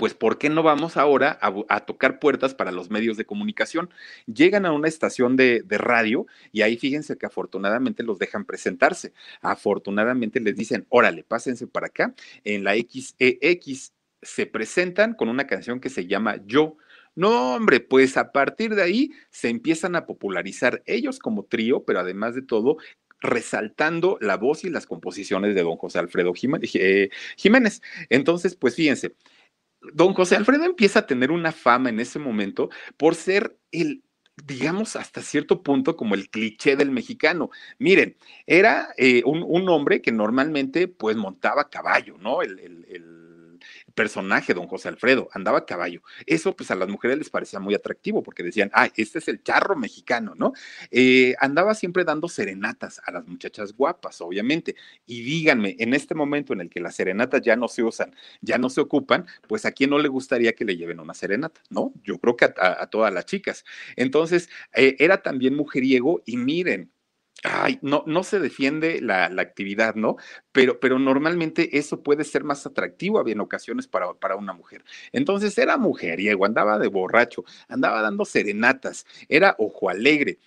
pues ¿por qué no vamos ahora a, tocar puertas para los medios de comunicación? Llegan a una estación de, radio y ahí fíjense que afortunadamente los dejan presentarse. Afortunadamente les dicen, órale, pásense para acá. En la XEX se presentan con una canción que se llama Yo. No, hombre, pues a partir de ahí se empiezan a popularizar ellos como trío, pero además de todo, resaltando la voz y las composiciones de don José Alfredo eh, Jiménez. Entonces, pues fíjense, don José Alfredo empieza a tener una fama en ese momento por ser el digamos, hasta cierto punto como el cliché del mexicano. Miren, era eh, un, hombre que normalmente pues montaba caballo, ¿no? el, personaje, don José Alfredo, andaba a caballo. Eso pues a las mujeres les parecía muy atractivo porque decían, ah, este es el charro mexicano, ¿no? Eh, andaba siempre dando serenatas a las muchachas guapas, obviamente. Y díganme, en este momento en el que las serenatas ya no se usan, ya no se ocupan, pues a quién no le gustaría que le lleven una serenata, ¿no? Yo creo que a, todas las chicas. Entonces, eh, era también mujeriego y miren, ay, no, no se defiende la, actividad, ¿no? Pero, pero normalmente eso puede ser más atractivo en ocasiones para, para una mujer. Entonces era mujeriego, andaba de borracho, andaba dando serenatas, era ojo alegre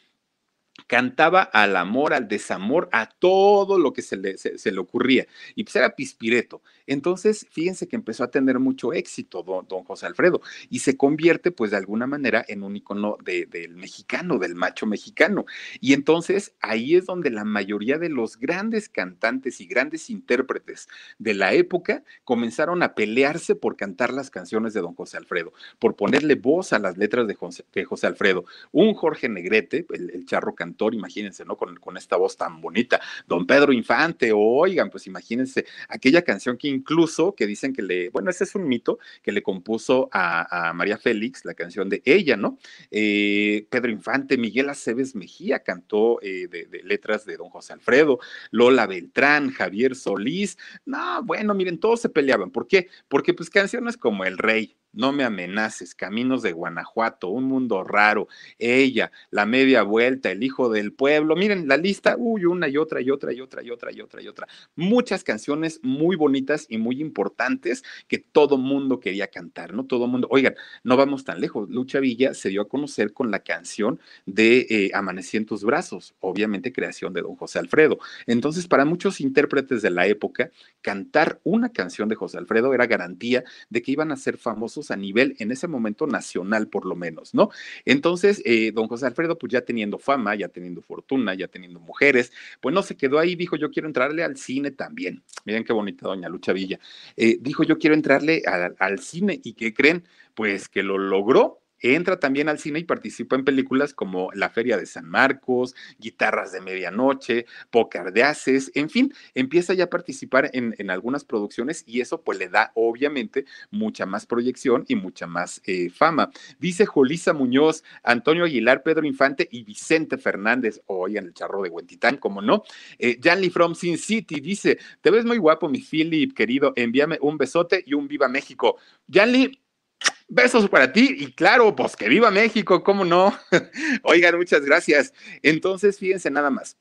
cantaba al amor, al desamor, a todo lo que se le, se, le ocurría. Y pues era pispireto. Entonces, fíjense que empezó a tener mucho éxito don, José Alfredo y se convierte, pues de alguna manera, en un icono del mexicano, del macho mexicano. Y entonces ahí es donde la mayoría de los grandes cantantes y grandes intérpretes de la época comenzaron a pelearse por cantar las canciones de don José Alfredo, por ponerle voz a las letras de José, Alfredo. Un Jorge Negrete, el, el charro cantor, imagínense, ¿no? Con, con, esta voz tan bonita. Don Pedro Infante, oigan, pues imagínense aquella canción que incluso, que dicen que le, bueno, ese es un mito, que le compuso a, María Félix la canción de ella, ¿no? Eh, Pedro Infante, Miguel Aceves Mejía cantó eh, de, de, letras de don José Alfredo, Lola Beltrán, Javier Solís. No, bueno, miren, todos se peleaban. ¿Por qué? Porque pues canciones como El Rey, no me amenaces, Caminos de Guanajuato, Un Mundo Raro, Ella, La Media Vuelta, El Hijo del Pueblo. Miren la lista, uy, una y otra y otra y otra y otra y otra y otra. Muchas canciones muy bonitas y muy importantes que todo mundo quería cantar, ¿no? Todo mundo, oigan, no vamos tan lejos. Lucha Villa se dio a conocer con la canción de eh, en tus brazos, obviamente creación de don José Alfredo. Entonces, para muchos intérpretes de la época, cantar una canción de José Alfredo era garantía de que iban a ser famosos a nivel, en ese momento, nacional por lo menos, ¿no? Entonces, eh, don José Alfredo, pues ya teniendo fama, ya teniendo fortuna, ya teniendo mujeres, pues no se quedó ahí, dijo, yo quiero entrarle al cine también. Miren qué bonita doña Lucha Villa. Eh, dijo, yo quiero entrarle al cine y ¿qué creen? Pues que lo logró entra también al cine y participa en películas como La Feria de San Marcos, Guitarras de Medianoche, Pócar de Haces, en fin, empieza ya a participar en, en, algunas producciones y eso pues le da obviamente mucha más proyección y mucha más eh, fama. Dice Jolisa Muñoz, Antonio Aguilar, Pedro Infante y Vicente Fernández, oigan el charro de Huentitán, como no. Eh, Janly from Sin City dice, te ves muy guapo, mi Philip, querido, envíame un besote y un viva México. Janly, Besos para ti y claro, pues que viva México, ¿cómo no? Oigan, muchas gracias. Entonces, fíjense nada más.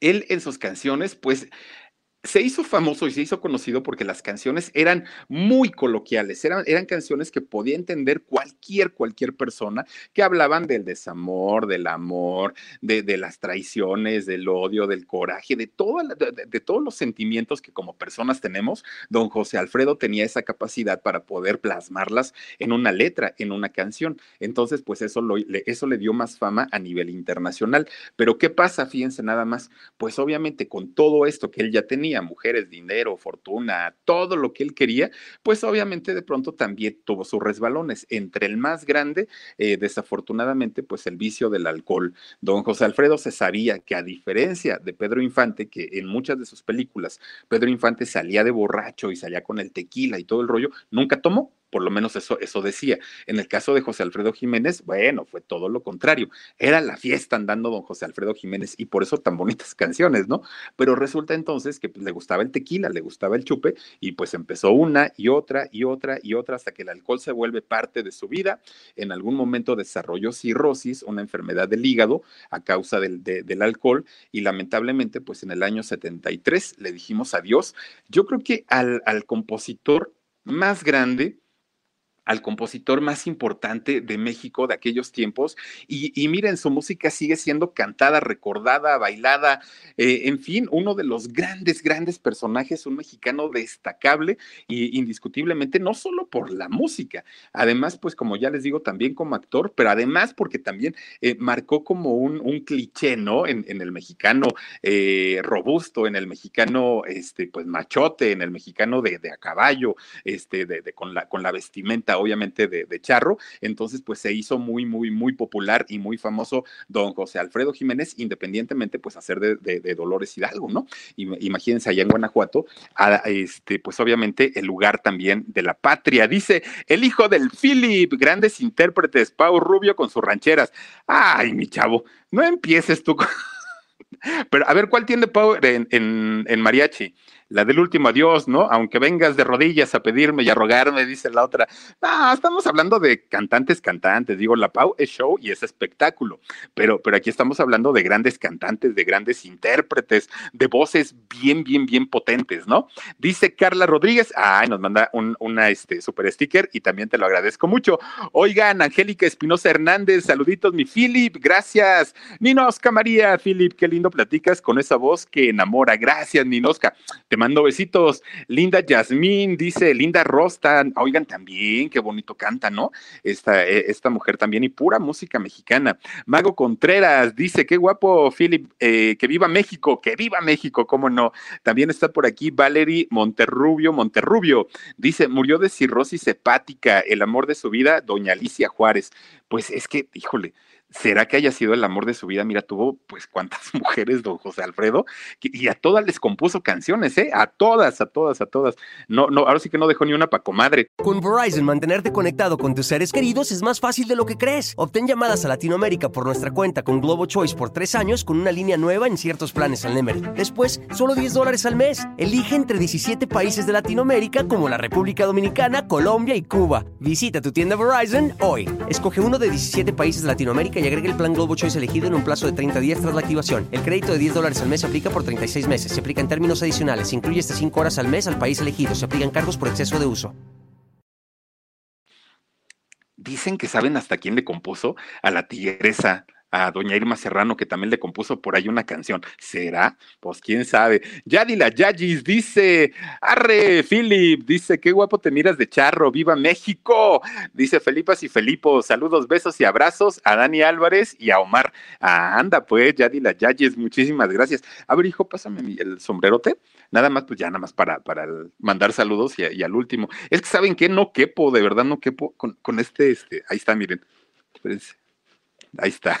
Él en sus canciones, pues se hizo famoso y se hizo conocido porque las canciones eran muy coloquiales, eran, eran canciones que podía entender cualquier, cualquier persona que hablaban del desamor, del amor, de, de las traiciones, del odio, del coraje, de, de, todos los sentimientos que como personas tenemos. Don José Alfredo tenía esa capacidad para poder plasmarlas en una letra, en una canción. Entonces, pues eso, lo, eso le dio más fama a nivel internacional. Pero ¿qué pasa? Fíjense nada más, pues obviamente con todo esto que él ya tenía, mujeres, dinero, fortuna, todo lo que él quería, pues obviamente de pronto también tuvo sus resbalones. Entre el más grande, eh, desafortunadamente, pues el vicio del alcohol. Don José Alfredo se sabía que a diferencia de Pedro Infante, que en muchas de sus películas Pedro Infante salía de borracho y salía con el tequila y todo el rollo, nunca tomó por lo menos eso, eso decía. En el caso de José Alfredo Jiménez, bueno, fue todo lo contrario. Era la fiesta andando don José Alfredo Jiménez y por eso tan bonitas canciones, ¿no? Pero resulta entonces que pues, le gustaba el tequila, le gustaba el chupe y pues empezó una y otra y otra y otra hasta que el alcohol se vuelve parte de su vida. En algún momento desarrolló cirrosis, una enfermedad del hígado a causa del, del alcohol y lamentablemente pues en el año 73 le dijimos adiós. Yo creo que al, al compositor más grande, al compositor más importante de México de aquellos tiempos. Y, miren, su música sigue siendo cantada, recordada, bailada, eh, en fin, uno de los grandes, grandes personajes, un mexicano destacable y indiscutiblemente, no solo por la música, además, pues como ya les digo, también como actor, pero además porque también eh, marcó como un, un, cliché, ¿no? En, en el mexicano eh, robusto, en el mexicano, este, pues machote, en el mexicano de, de a caballo, este, de, de, con, la, con la vestimenta obviamente de, charro, entonces pues se hizo muy, muy, muy popular y muy famoso don José Alfredo Jiménez, independientemente pues hacer de, de, de Dolores Hidalgo, ¿no? Imagínense allá en Guanajuato, a, este, pues obviamente el lugar también de la patria. Dice el hijo del Philip, grandes intérpretes, Pau Rubio con sus rancheras. Ay, mi chavo, no empieces tú. Pero a ver, ¿cuál tiene Pau en, en mariachi? La del último adiós, ¿no? Aunque vengas de rodillas a pedirme y a rogarme, dice la otra. No, estamos hablando de cantantes, cantantes. Digo, la Pau es show y es espectáculo, pero, pero aquí estamos hablando de grandes cantantes, de grandes intérpretes, de voces bien, bien, bien potentes, ¿no? Dice Carla Rodríguez, ay, nos manda un, una este, super sticker y también te lo agradezco mucho. Oigan, Angélica Espinosa Hernández, saluditos, mi Philip, gracias. Ninosca María, Philip, qué lindo platicas con esa voz que enamora. Gracias, Ninosca. Te mando besitos. Linda Yasmín dice, Linda Rosta, oigan también, qué bonito canta, ¿no? Esta, e, esta mujer también y pura música mexicana. Mago Contreras dice, qué guapo, Philip, eh, que viva México, que viva México, cómo no. También está por aquí Valerie Monterrubio, Monterrubio. Dice, murió de cirrosis hepática, el amor de su vida, doña Alicia Juárez. Pues es que, híjole, ¿Será que haya sido el amor de su vida? Mira, tuvo pues cuántas mujeres, don José Alfredo, y a todas les compuso canciones, ¿eh? A todas, a todas, a todas. No, no, ahora sí que no dejó ni una pa' comadre. Con Verizon, mantenerte conectado con tus seres queridos es más fácil de lo que crees. Obtén llamadas a Latinoamérica por nuestra cuenta con Globo Choice por tres años con una línea nueva en ciertos planes al Nemer. Después, solo 10 dólares al mes. Elige entre 17 países de Latinoamérica como la República Dominicana, Colombia y Cuba. Visita tu tienda Verizon hoy. Escoge uno de 17 países de Latinoamérica y agregue el plan Globo Choice elegido en un plazo de 30 días tras la activación. El crédito de 10 dólares al mes se aplica por 36 meses. Se aplica en términos adicionales. Se incluye hasta 5 horas al mes al país elegido. Se aplican cargos por exceso de uso. Dicen que saben hasta quién le compuso a la tigresa a doña Irma Serrano, que también le compuso por ahí una canción. ¿Será? Pues quién sabe. Yadila Yagis dice, arre, Philip, dice, qué guapo te miras de charro, viva México. Dice Felipas y Felipo, saludos, besos y abrazos a Dani Álvarez y a Omar. Ah, anda pues, Yadila Yagis, muchísimas gracias. A ver, hijo, pásame el sombrerote. Nada más, pues ya nada más para, para mandar saludos y, al último. Es que, ¿saben qué? No quepo, de verdad no quepo con, con este, este, ahí está, miren. Ahí está.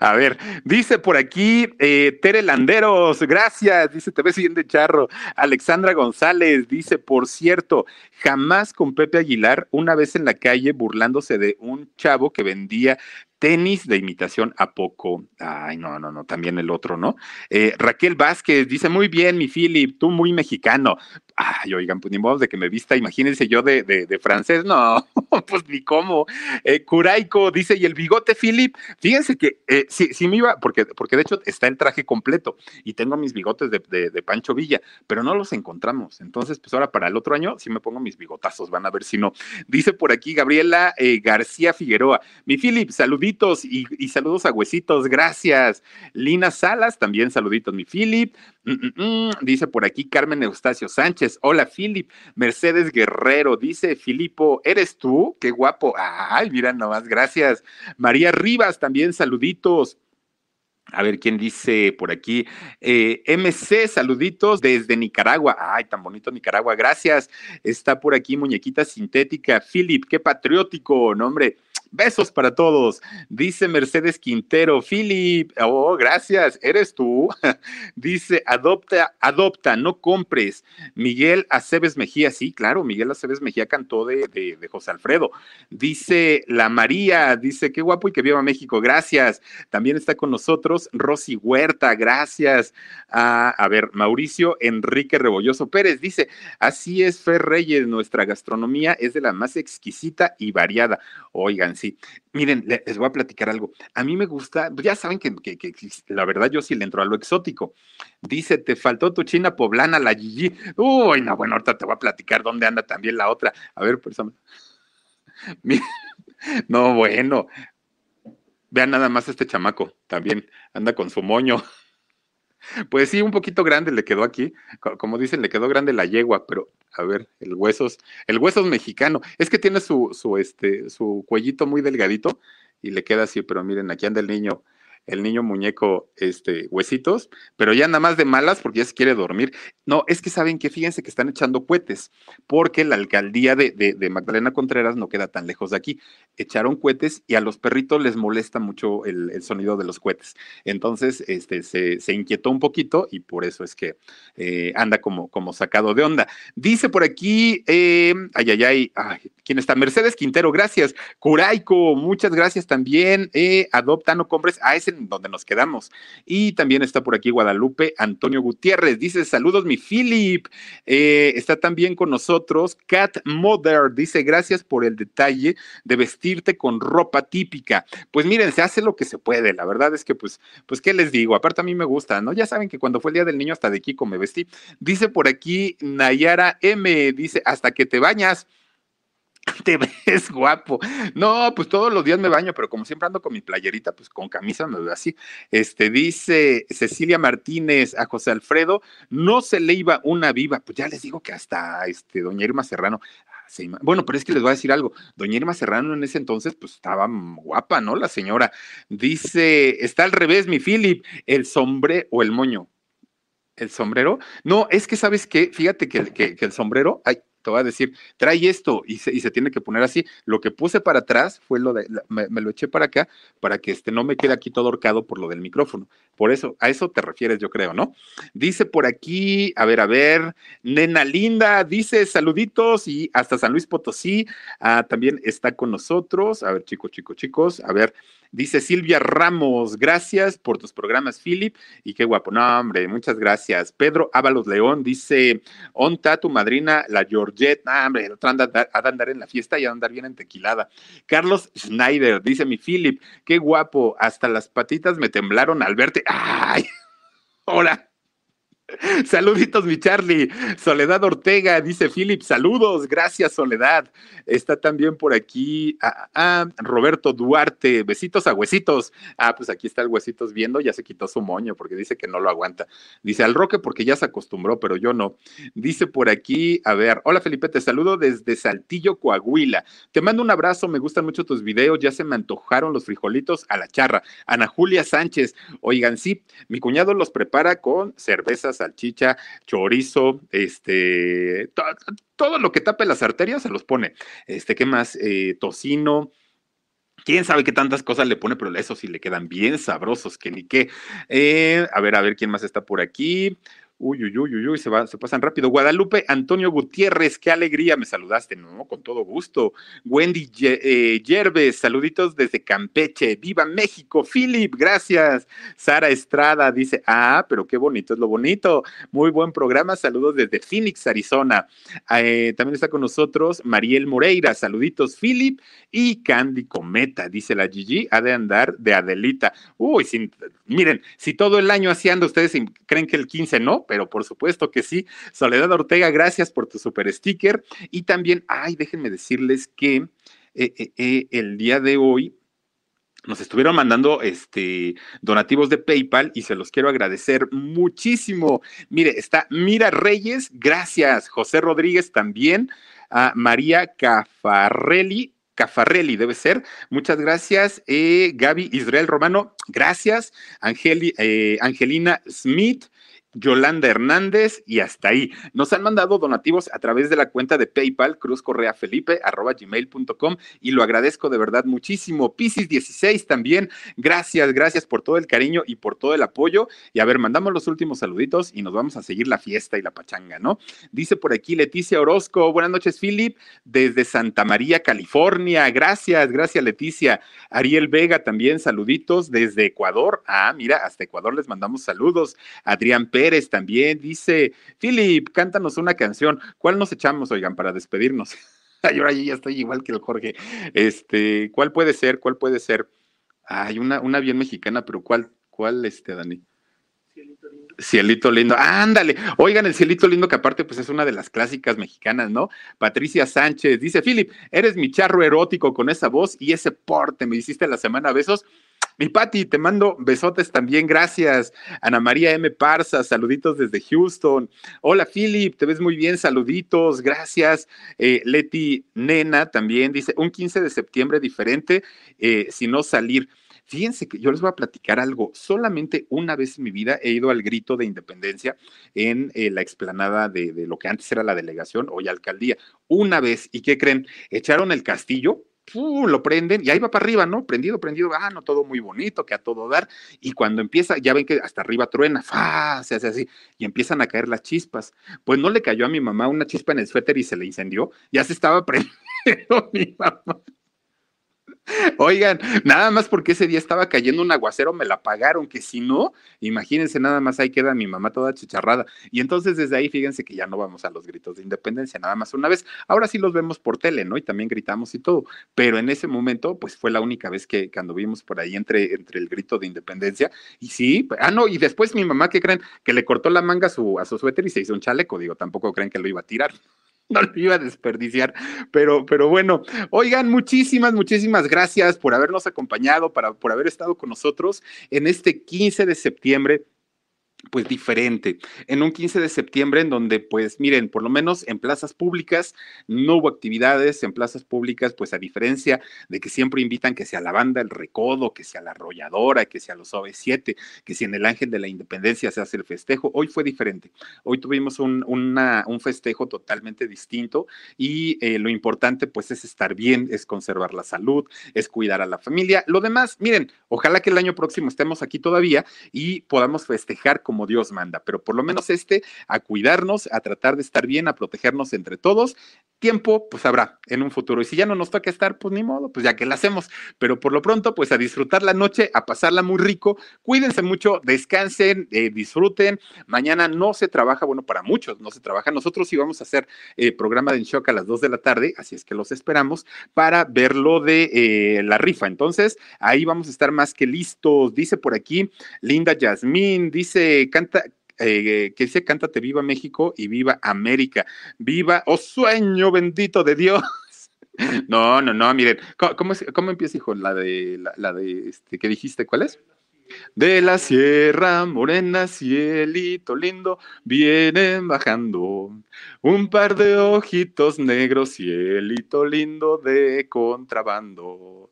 A ver, dice por aquí eh, Tere Landeros, gracias, dice, te ves bien charro. Alexandra González dice, por cierto, jamás con Pepe Aguilar, una vez en la calle burlándose de un chavo que vendía tenis de imitación a poco. Ay, no, no, no, también el otro, ¿no? Eh, Raquel Vázquez dice, muy bien, mi Philip, tú muy mexicano. Ay, oigan, pues ni modo de que me vista, imagínense yo de, de, francés, no, pues ni cómo. Eh, Curaico dice, ¿y el bigote, Philip? Fíjense que eh, sí, sí me iba, porque, porque de hecho está el traje completo y tengo mis bigotes de, Pancho Villa, pero no los encontramos. Entonces, pues ahora para el otro año sí me pongo mis bigotazos, van a ver si no. Dice por aquí Gabriela eh, García Figueroa, mi Philip, saluditos y, y, saludos a Huesitos, gracias. Lina Salas, también saluditos, mi Philip. Mm, mm, mm, dice por aquí Carmen Eustacio Sánchez. Hola, Philip. Mercedes Guerrero. Dice Filipo, ¿eres tú? Qué guapo. Ay, mira nomás, gracias. María Rivas, también saluditos. A ver quién dice por aquí. Eh, MC, saluditos desde Nicaragua. Ay, tan bonito Nicaragua, gracias. Está por aquí Muñequita Sintética. Philip, qué patriótico, nombre. Besos para todos. Dice Mercedes Quintero, Philip, oh, gracias, eres tú. Dice, adopta, adopta, no compres. Miguel Aceves Mejía, sí, claro, Miguel Aceves Mejía cantó de, José Alfredo. Dice la María, dice, qué guapo y que viva México, gracias. También está con nosotros Rosy Huerta, gracias. Ah, a ver, Mauricio Enrique Rebolloso Pérez dice, así es, Fer Reyes, nuestra gastronomía es de la más exquisita y variada. Oigan, sí. Miren, les voy a platicar algo. A mí me gusta, pues, ya saben que, la verdad yo sí le entro a lo exótico. Dice, te faltó tu china poblana, la Gigi. Uy, no, bueno, ahorita te voy a platicar dónde anda también la otra. A ver, persona. No, bueno. Vean nada más este chamaco, también anda con su moño. Pues sí, un poquito grande le quedó aquí. Como dicen, le quedó grande la yegua, pero a ver, el huesos, el huesos mexicano. Es que tiene su, su, este, su cuellito muy delgadito y le queda así, pero miren, aquí anda el niño el niño muñeco este, huesitos, pero ya nada más de malas porque ya se quiere dormir. No, es que saben que fíjense que están echando cohetes, porque la alcaldía de, de, Magdalena Contreras no queda tan lejos de aquí. Echaron cohetes y a los perritos les molesta mucho el, sonido de los cohetes. Entonces, este, se, se, inquietó un poquito y por eso es que eh, anda como, como sacado de onda. Dice por aquí, eh, ay, ay, ay, ay, ¿quién está? Mercedes Quintero, gracias. Curaico, muchas gracias también. Eh, adopta, no compres. a ese donde nos quedamos. Y también está por aquí Guadalupe Antonio Gutiérrez. Dice, saludos mi Philip. Eh, está también con nosotros Cat Mother. Dice, gracias por el detalle de vestirte con ropa típica. Pues miren, se hace lo que se puede. La verdad es que, pues, pues, ¿qué les digo? Aparte a mí me gusta, ¿no? Ya saben que cuando fue el Día del Niño hasta de Kiko me vestí. Dice por aquí Nayara M. Dice, hasta que te bañas. te ves guapo. No, pues todos los días me baño, pero como siempre ando con mi playerita, pues con camisa me veo así. Este dice Cecilia Martínez a José Alfredo, no se le iba una viva. Pues ya les digo que hasta este doña Irma Serrano. Ah, bueno, pero es que les voy a decir algo. Doña Irma Serrano en ese entonces, pues estaba guapa, ¿no? La señora. Dice, está al revés, mi Philip, el sombre o el moño. ¿El sombrero? No, es que sabes qué, fíjate que, que el sombrero, ay, te va a decir, trae esto y se, y se tiene que poner así. Lo que puse para atrás fue lo de, me, lo eché para acá para que este no me quede aquí todo horcado por lo del micrófono. Por eso, a eso te refieres, yo creo, ¿no? Dice por aquí, a ver, a ver, nena linda, dice saluditos y hasta San Luis Potosí ah, también está con nosotros. A ver, chicos, chicos, chicos, a ver, Dice Silvia Ramos, gracias por tus programas, Philip. Y qué guapo. No, hombre, muchas gracias. Pedro Ábalos León dice: Onta, tu madrina, la Georgette. No, hombre, otra anda a andar en la fiesta y a andar bien en tequilada. Carlos Schneider dice: Mi Philip, qué guapo. Hasta las patitas me temblaron al verte. ¡Ay! Hola. Saluditos, mi Charlie. Soledad Ortega dice Philip, saludos, gracias, Soledad. Está también por aquí ah, ah, Roberto Duarte, besitos a huesitos. Ah, pues aquí está el huesitos viendo, ya se quitó su moño porque dice que no lo aguanta. Dice al Roque porque ya se acostumbró, pero yo no. Dice por aquí, a ver, hola Felipe, te saludo desde Saltillo, Coahuila. Te mando un abrazo, me gustan mucho tus videos, ya se me antojaron los frijolitos a la charra. Ana Julia Sánchez, oigan, sí, mi cuñado los prepara con cerveza, salchicha, chorizo, este, todo lo que tape las arterias se los pone. Este, ¿qué más? Eh, tocino. Quién sabe qué tantas cosas le pone, pero eso sí le quedan bien sabrosos, que ni qué. Eh, a ver, a ver quién más está por aquí. Uy, uy, uy, uy, uy, se, va, se pasan rápido. Guadalupe Antonio Gutiérrez, qué alegría, me saludaste, ¿no? Con todo gusto. Wendy eh, Yerbes, saluditos desde Campeche. ¡Viva México! Philip, gracias. Sara Estrada dice, ah, pero qué bonito es lo bonito. Muy buen programa, saludos desde Phoenix, Arizona. Eh, también está con nosotros Mariel Moreira, saluditos, Philip. Y Candy Cometa, dice la Gigi, ha de andar de Adelita. Uy, miren, si todo el año así anda, ustedes creen que el 15 no, pero por supuesto que sí. Soledad Ortega, gracias por tu super sticker. Y también, ay, déjenme decirles que eh, eh, eh, el día de hoy nos estuvieron mandando este donativos de PayPal y se los quiero agradecer muchísimo. Mire, está Mira Reyes, gracias. José Rodríguez también. A María Cafarrelli, Cafarrelli debe ser. Muchas gracias. Gaby Israel Romano, gracias. Angelina Smith, Yolanda Hernández y hasta ahí. Nos han mandado donativos a través de la cuenta de PayPal cruzcorreafelipe.com y lo agradezco de verdad muchísimo. Piscis 16 también, gracias, gracias por todo el cariño y por todo el apoyo. Y a ver, mandamos los últimos saluditos y nos vamos a seguir la fiesta y la pachanga, ¿no? Dice por aquí Leticia Orozco, buenas noches, Philip, desde Santa María, California. Gracias, gracias, Leticia. Ariel Vega también, saluditos desde Ecuador. Ah, mira, hasta Ecuador les mandamos saludos. Adrián Pérez también dice, Philip, cántanos una canción. ¿Cuál nos echamos, oigan, para despedirnos? Ay, ahora ya estoy igual que el Jorge. Este, ¿cuál puede ser? ¿Cuál puede ser? Hay una, una bien mexicana, pero ¿cuál, cuál, este, Dani? Cielito lindo. Cielito lindo, ándale. Oigan, el cielito lindo, que aparte, pues es una de las clásicas mexicanas, ¿no? Patricia Sánchez dice: Philip, eres mi charro erótico con esa voz y ese porte. Me hiciste la semana besos. Mi Pati, te mando besotes también, gracias. Ana María M. Parza, saluditos desde Houston. Hola, Philip, te ves muy bien, saluditos, gracias. Eh, Leti Nena también dice, un 15 de septiembre diferente, eh, si no salir. Fíjense que yo les voy a platicar algo. Solamente una vez en mi vida he ido al grito de independencia en eh, la explanada de, lo que antes era la delegación, hoy alcaldía. Una vez. ¿Y qué creen? Echaron el castillo lo prenden y ahí va para arriba, ¿no? Prendido, prendido, ah, no, todo muy bonito, que a todo dar. Y cuando empieza, ya ven que hasta arriba truena, ¡fa! se hace así, y empiezan a caer las chispas. Pues no le cayó a mi mamá una chispa en el suéter y se le incendió, ya se estaba prendiendo mi mamá. Oigan, nada más porque ese día estaba cayendo un aguacero, me la pagaron, que si no, imagínense, nada más ahí queda mi mamá toda chicharrada. Y entonces desde ahí, fíjense que ya no vamos a los gritos de independencia, nada más una vez. Ahora sí los vemos por tele, ¿no? Y también gritamos y todo. Pero en ese momento, pues fue la única vez que cuando vimos por ahí entre, entre el grito de independencia. Y sí, ah, no, y después mi mamá, ¿qué creen? Que le cortó la manga a su, a su suéter y se hizo un chaleco, digo, tampoco creen que lo iba a tirar. no lo iba a desperdiciar, pero, pero bueno, oigan, muchísimas, muchísimas gracias por habernos acompañado, para, por haber estado con nosotros en este 15 de septiembre pues diferente. En un 15 de septiembre en donde, pues miren, por lo menos en plazas públicas no hubo actividades, en plazas públicas, pues a diferencia de que siempre invitan que sea la banda El Recodo, que sea la Arrolladora, que sea los OV7, que si en el Ángel de la Independencia se hace el festejo, hoy fue diferente. Hoy tuvimos un, un festejo totalmente distinto y eh, lo importante pues es estar bien, es conservar la salud, es cuidar a la familia. Lo demás, miren, ojalá que el año próximo estemos aquí todavía y podamos festejar como Dios manda, pero por lo menos este, a cuidarnos, a tratar de estar bien, a protegernos entre todos. Tiempo, pues habrá en un futuro. Y si ya no nos toca estar, pues ni modo, pues ya que la hacemos. Pero por lo pronto, pues a disfrutar la noche, a pasarla muy rico. Cuídense mucho, descansen, eh, disfruten. Mañana no se trabaja, bueno, para muchos no se trabaja. Nosotros sí vamos a hacer eh, programa de En Shock a las 2 de la tarde, así es que los esperamos para ver lo de eh, la rifa. Entonces, ahí vamos a estar más que listos. Dice por aquí Linda Yasmín, dice canta, eh, que se cántate viva México y viva América. Viva, oh sueño bendito de Dios. No, no, no, miren, ¿cómo, cómo empieza, hijo? La de, la, de, este, ¿qué dijiste? ¿Cuál es? De la sierra morena, cielito lindo, vienen bajando un par de ojitos negros, cielito lindo de contrabando.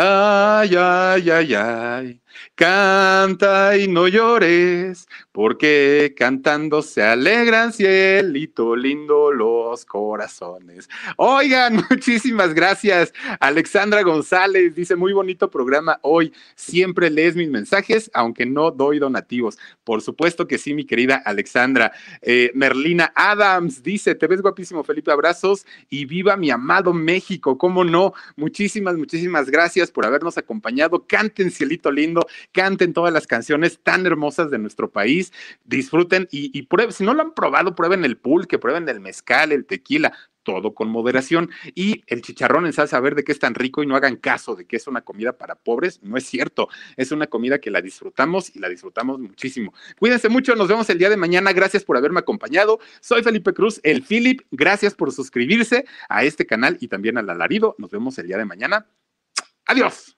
Ay, ay, ay, ay, canta y no llores, porque cantando se alegran, cielito lindo, los corazones. Oigan, muchísimas gracias. Alexandra González dice, muy bonito programa hoy. Siempre lees mis mensajes, aunque no doy donativos. Por supuesto que sí, mi querida Alexandra. Eh, Merlina Adams dice, te ves guapísimo, Felipe, abrazos y viva mi amado México. ¿Cómo no? Muchísimas, muchísimas gracias por habernos acompañado. Canten, cielito lindo, canten todas las canciones tan hermosas de nuestro país, disfruten y, prueben, si no lo han probado, prueben el pulque, prueben el mezcal, el tequila, todo con moderación. Y el chicharrón en salsa verde que es tan rico y no hagan caso de que es una comida para pobres, no es cierto. Es una comida que la disfrutamos y la disfrutamos muchísimo. Cuídense mucho, nos vemos el día de mañana. Gracias por haberme acompañado. Soy Felipe Cruz, el Philip. Gracias por suscribirse a este canal y también al alarido. Nos vemos el día de mañana. Adiós.